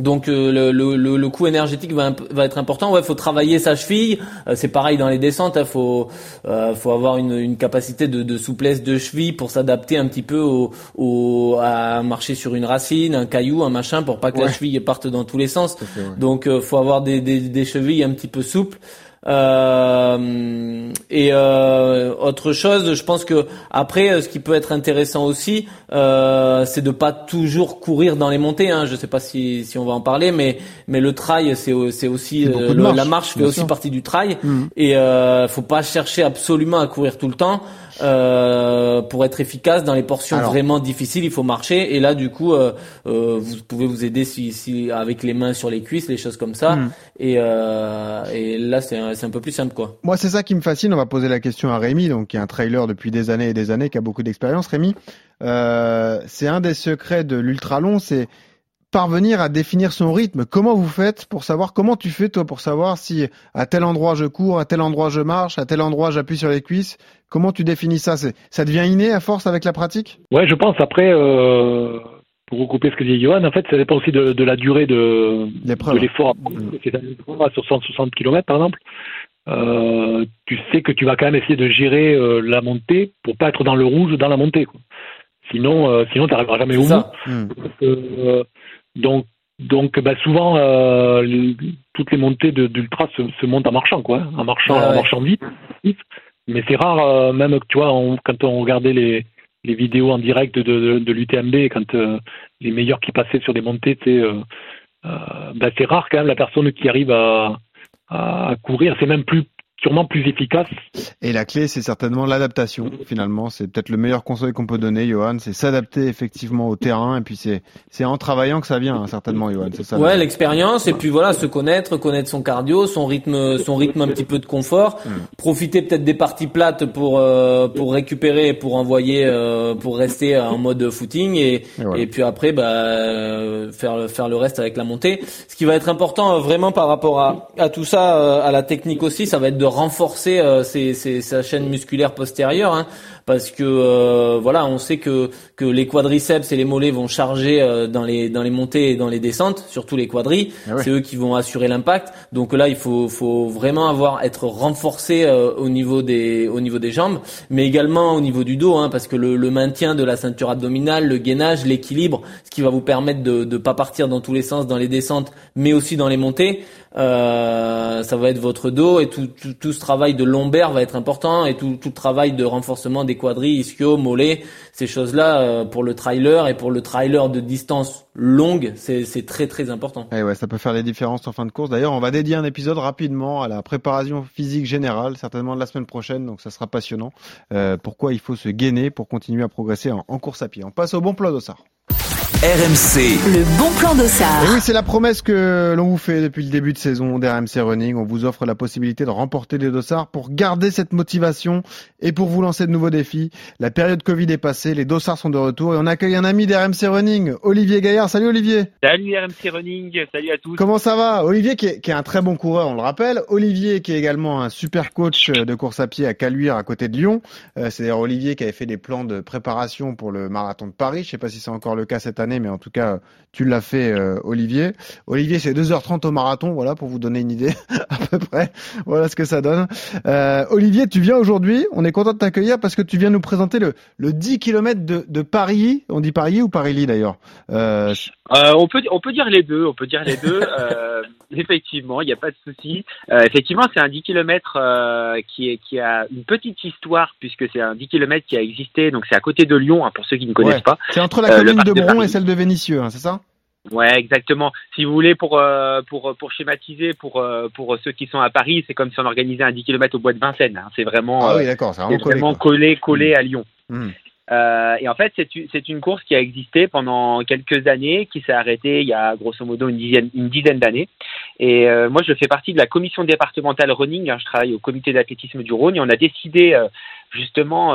[SPEAKER 4] donc euh, le, le, le, coût énergétique va, va être important. Ouais, faut travailler sa cheville. Euh, c'est pareil dans les descentes. Il hein, faut euh, faut avoir une, une capacité de, de, souplesse de cheville pour s'adapter un petit peu au, au, à marcher sur une racine, un caillou, un machin, pour pas que la cheville parte dans tous les sens. Donc faut avoir des, des, des chevilles un petit peu souples. Euh, et euh, autre chose, je pense que après, ce qui peut être intéressant aussi, euh, c'est de pas toujours courir dans les montées. Hein. Je sais pas si, si on va en parler, mais mais le trail, c'est c'est aussi euh, la marche fait aussi partie du trail. Mmh. Et euh, faut pas chercher absolument à courir tout le temps. Euh, pour être efficace dans les portions vraiment difficiles, il faut marcher. Et là, du coup, euh, euh, vous pouvez vous aider si, si, avec les mains sur les cuisses, les choses comme ça. Hmm. Et, euh, et là, c'est un, un, peu plus simple, quoi.
[SPEAKER 3] Moi, c'est ça qui me fascine. On va poser la question à Rémi, donc qui est un trailer depuis des années et des années, qui a beaucoup d'expérience. Rémi, c'est un des secrets de l'ultra long, c'est parvenir à définir son rythme. Comment vous faites pour savoir comment tu fais toi pour savoir si à tel endroit je cours, à tel endroit je marche, à tel endroit j'appuie sur les cuisses. Comment tu définis ça? Ça devient inné à force avec la pratique?
[SPEAKER 1] Ouais, je pense. Après, euh, pour recouper ce que dit Johan, en fait, ça dépend aussi de, la durée de, l'effort. C'est à 160 km par exemple. Euh, tu sais que tu vas quand même essayer de gérer euh, la montée pour pas être dans le rouge dans la montée. Sinon, sinon, tu n'arriveras jamais au bout. Hmm. Donc, donc bah, souvent, euh, toutes les montées d'ultra se, se, montent en marchant, quoi, hein, en marchant, en marchant vite. Mais c'est rare, euh, même tu vois, quand on regardait les, les vidéos en direct de, de, de l'UTMB, quand euh, les meilleurs qui passaient sur des montées, bah, c'est rare quand même la personne qui arrive à, à courir. C'est même plus sûrement plus efficace.
[SPEAKER 3] Et la clé, c'est certainement l'adaptation. Finalement, c'est peut-être le meilleur conseil qu'on peut donner, Johan, c'est s'adapter effectivement au terrain. Et puis c'est c'est en travaillant que ça vient, hein, certainement, Johan. C'est ça.
[SPEAKER 4] Ouais, l'expérience. Et puis voilà, se connaître, connaître son cardio, son rythme, son rythme un petit peu de confort. Hmm. Profiter peut-être des parties plates pour euh, pour récupérer, pour envoyer, euh, pour rester en mode footing. Et et, puis après, bah euh, faire faire le reste avec la montée. Ce qui va être important vraiment par rapport à à tout ça, à la technique aussi, ça va être de renforcer euh, sa chaîne musculaire postérieure, hein, parce que euh, voilà, on sait que que les quadriceps et les mollets vont charger euh, dans les dans les montées et dans les descentes, surtout les quadris. Ah c'est eux qui vont assurer l'impact. Donc là, il faut faut vraiment avoir être renforcé au niveau des au niveau des jambes, mais également au niveau du dos, hein, parce que le, le maintien de la ceinture abdominale, le gainage, l'équilibre, ce qui va vous permettre de ne pas partir dans tous les sens dans les descentes, mais aussi dans les montées. Euh, ça va être votre dos et tout, tout, tout, ce travail de lombaire va être important et tout, tout le travail de renforcement des quadris, ischio, mollets, ces choses-là euh, pour le trailer et pour le trailer de distance longue, c'est très très important.
[SPEAKER 3] Et eh ouais, ça peut faire des différences en fin de course. D'ailleurs, on va dédier un épisode rapidement à la préparation physique générale, certainement la semaine prochaine, donc ça sera passionnant. Euh, pourquoi il faut se gainer pour continuer à progresser en, en course à pied. On passe au bon plat d'Ossard.
[SPEAKER 2] RMC. Le bon plan d'Ossard.
[SPEAKER 3] Et oui, c'est la promesse que l'on vous fait depuis le début de saison d'RMC Running. On vous offre la possibilité de remporter des dossards pour garder cette motivation et pour vous lancer de nouveaux défis. La période Covid est passée, les dossards sont de retour et on accueille un ami d'RMC Running, Olivier Gaillard. Salut Olivier.
[SPEAKER 13] Salut RMC Running, salut à tous.
[SPEAKER 3] Comment ça va? Olivier qui est, qui est, un très bon coureur, on le rappelle. Olivier qui est également un super coach de course à pied à Caluire à côté de Lyon. Euh, c'est d'ailleurs Olivier qui avait fait des plans de préparation pour le marathon de Paris. Je sais pas si c'est encore le cas cette année mais en tout cas, tu l'as fait, euh, Olivier. Olivier, c'est 2h30 au marathon, voilà, pour vous donner une idée [laughs] à peu près. Voilà ce que ça donne. Euh, Olivier, tu viens aujourd'hui, on est content de t'accueillir parce que tu viens nous présenter le, le 10 km de, de Paris. On dit Paris ou Paris-Ly d'ailleurs
[SPEAKER 13] euh, On peut on peut dire les deux, on peut dire les deux. [laughs] effectivement, il n'y a pas de souci. effectivement, c'est un 10 km qui, est, qui a une petite histoire puisque c'est un 10 km qui a existé. Donc c'est à côté de Lyon, hein, pour ceux qui ne connaissent pas.
[SPEAKER 3] C'est entre la commune de Bron et celle de Vénissieux, hein, c'est ça?
[SPEAKER 13] Ouais, exactement. Si vous voulez, pour euh, pour pour schématiser, pour euh, pour ceux qui sont à Paris, c'est comme si on organisait un 10 km au bois de Vincennes. Hein. C'est vraiment,
[SPEAKER 3] ah oui, d'accord,
[SPEAKER 13] c'est vraiment, collé collé, collé à Lyon. Mmh. Euh, et en fait, c'est une course qui a existé pendant quelques années, qui s'est arrêtée il y a grosso modo une dizaine, d'années. Et euh, moi, je fais partie de la commission départementale running. hein, je travaille au comité d'athlétisme du Rhône et on a décidé euh, justement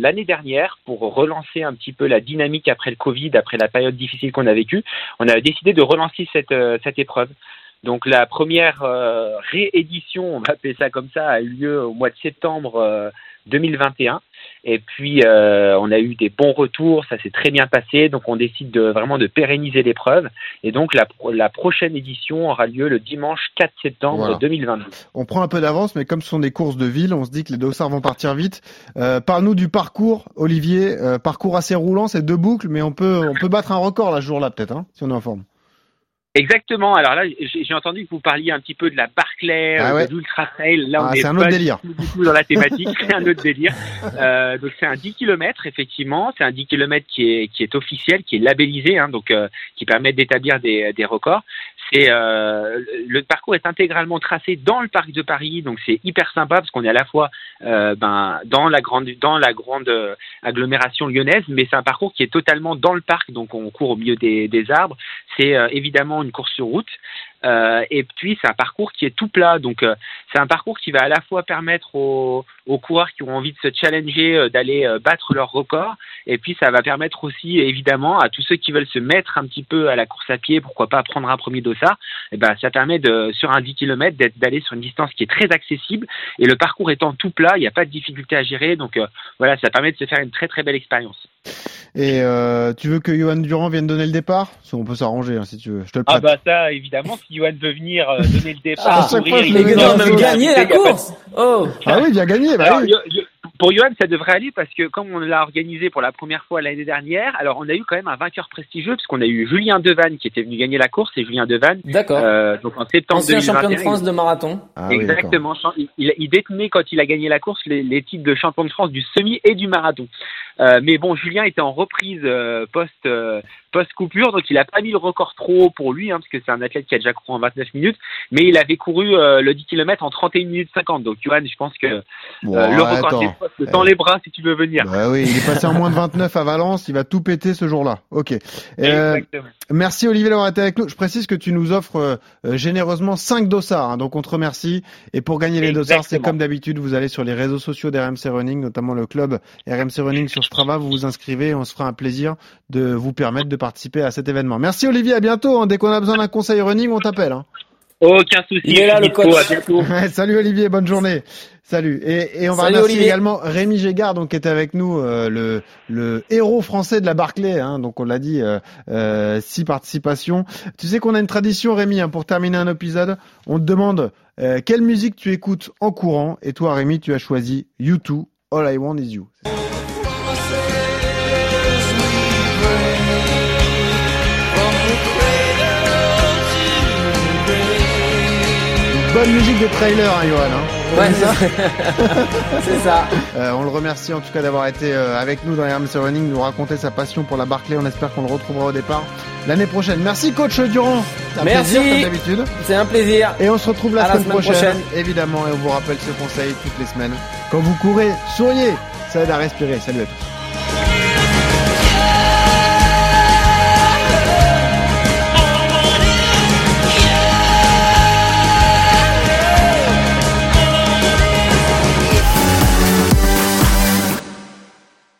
[SPEAKER 13] l'année dernière pour relancer un petit peu la dynamique après le Covid, après la période difficile qu'on a vécue. On a décidé de relancer cette épreuve. Donc la première euh, réédition, on va appeler ça comme ça, a eu lieu au mois de septembre euh, 2021. Et puis euh, on a eu des bons retours, ça s'est très bien passé. Donc on décide de vraiment de pérenniser l'épreuve. Et donc la, pro- la prochaine édition aura lieu le dimanche 4 septembre
[SPEAKER 3] Voilà.
[SPEAKER 13] 2022.
[SPEAKER 3] On prend un peu d'avance, mais comme ce sont des courses de ville, on se dit que les dossards vont partir vite. Euh, Parle-nous du parcours, Olivier. Euh, parcours assez roulant, c'est deux boucles, mais on peut on peut battre un record là ce jour-là peut-être, hein, si on est en forme.
[SPEAKER 13] Exactement. Alors là, j'ai entendu que vous parliez un petit peu de la Barclay,
[SPEAKER 3] Ah
[SPEAKER 13] euh,
[SPEAKER 3] ouais.
[SPEAKER 13] de l'Ultra Trail. Là, on
[SPEAKER 3] Ah,
[SPEAKER 13] est
[SPEAKER 3] c'est un
[SPEAKER 13] pas
[SPEAKER 3] autre délire.
[SPEAKER 13] du tout dans la thématique. [laughs] c'est un autre délire. Euh, donc c'est un 10 km effectivement. C'est un 10 km qui est qui est officiel, qui est labellisé, hein, donc euh, qui permet d'établir des, des records. C'est euh, le parcours est intégralement tracé dans le parc de Paris, donc c'est hyper sympa parce qu'on est à la fois euh, ben dans la grande dans la grande euh, agglomération lyonnaise, mais c'est un parcours qui est totalement dans le parc, donc on court au milieu des, des arbres. C'est euh, évidemment une course sur route. Euh, et puis c'est un parcours qui est tout plat, donc euh, c'est un parcours qui va à la fois permettre aux, aux coureurs qui ont envie de se challenger euh, d'aller euh, battre leur record, et puis ça va permettre aussi évidemment à tous ceux qui veulent se mettre un petit peu à la course à pied, pourquoi pas prendre un premier dossard, et ben ça permet de sur un 10 km d'être d'aller sur une distance qui est très accessible, et le parcours étant tout plat, il n'y a pas de difficulté à gérer, donc euh, voilà, ça permet de se faire une très très belle expérience.
[SPEAKER 3] Et euh, tu veux que Johan Durand vienne donner le départ? On peut s'arranger hein, si tu veux. Je te le
[SPEAKER 13] Ah
[SPEAKER 3] prête.
[SPEAKER 13] bah ça, évidemment, si Johan veut venir euh, donner le [laughs] départ,
[SPEAKER 3] Ah,
[SPEAKER 13] courir,
[SPEAKER 3] fois,
[SPEAKER 13] il il
[SPEAKER 4] la
[SPEAKER 13] a pas de-
[SPEAKER 4] course. Oh.
[SPEAKER 3] Ah oui, bien gagné. Bah oui.
[SPEAKER 13] Pour Johan, ça devrait aller parce que comme on l'a organisé pour la première fois l'année dernière, alors on a eu quand même un vainqueur prestigieux puisqu'on a eu Julien Devanne qui était venu gagner la course et Julien Devanne.
[SPEAKER 4] D'accord.
[SPEAKER 13] Euh, donc en septembre
[SPEAKER 4] Ancien
[SPEAKER 13] 2021.
[SPEAKER 4] champion de France de marathon.
[SPEAKER 3] Ah
[SPEAKER 13] Exactement. Il, il- il détenait quand il a gagné la course les, les titres de champion de France du semi et du marathon. Euh, mais bon, Julien était en reprise euh, post euh, post coupure, donc il a pas mis le record trop haut pour lui, hein, parce que c'est un athlète qui a déjà couru en 29 minutes, mais il avait couru euh, le 10 km en 31 minutes 50. Donc Johan, je pense que euh,
[SPEAKER 3] Bon,
[SPEAKER 13] le record est dans les bras si tu veux venir.
[SPEAKER 3] Bah oui, il est passé en moins de 29 à Valence, il va tout péter ce jour-là. Ok. Euh, merci Olivier d'avoir été avec nous. Je précise que tu nous offres généreusement 5 dossards, hein, donc on te remercie. Et pour gagner les dossards, c'est comme d'habitude, vous allez sur les réseaux sociaux d'RMC Running, notamment le club RMC Running sur Strava, vous vous inscrivez et on se fera un plaisir de vous permettre de participer à cet événement. Merci Olivier, à bientôt. hein. Dès qu'on a besoin d'un conseil running, on t'appelle. Hein.
[SPEAKER 13] Aucun souci.
[SPEAKER 4] Il est là, le coach. [laughs]
[SPEAKER 3] Ouais, salut Olivier, bonne journée. Salut. Et, et on va
[SPEAKER 4] Salut,
[SPEAKER 3] remercier
[SPEAKER 4] Olivier.
[SPEAKER 3] également Rémi Gégard, donc qui était avec nous, euh, le, le héros français de la Barclay. Hein, donc on l'a dit, euh, euh, six participations. Tu sais qu'on a une tradition, Rémi, hein, pour terminer un épisode. On te demande euh, quelle musique tu écoutes en courant. Et toi, Rémi, tu as choisi U2, All I Want Is You. Bonne musique de trailer, hein, Johan. Hein.
[SPEAKER 4] Ouais,
[SPEAKER 3] C'est ça [laughs]
[SPEAKER 4] c'est ça.
[SPEAKER 3] Euh, on le remercie en tout cas d'avoir été euh, avec nous dans RMC Running, nous raconter sa passion pour la Barclay. On espère qu'on le retrouvera au départ l'année prochaine. Merci coach Durand. C'est un
[SPEAKER 4] Merci.
[SPEAKER 3] plaisir comme d'habitude.
[SPEAKER 4] C'est un plaisir.
[SPEAKER 3] Et on se retrouve la,
[SPEAKER 4] À la
[SPEAKER 3] semaine,
[SPEAKER 4] semaine
[SPEAKER 3] prochaine,
[SPEAKER 4] prochaine.
[SPEAKER 3] évidemment. Et on vous rappelle ce conseil toutes les semaines. Quand vous courez, souriez. Ça aide à respirer. Salut à tous.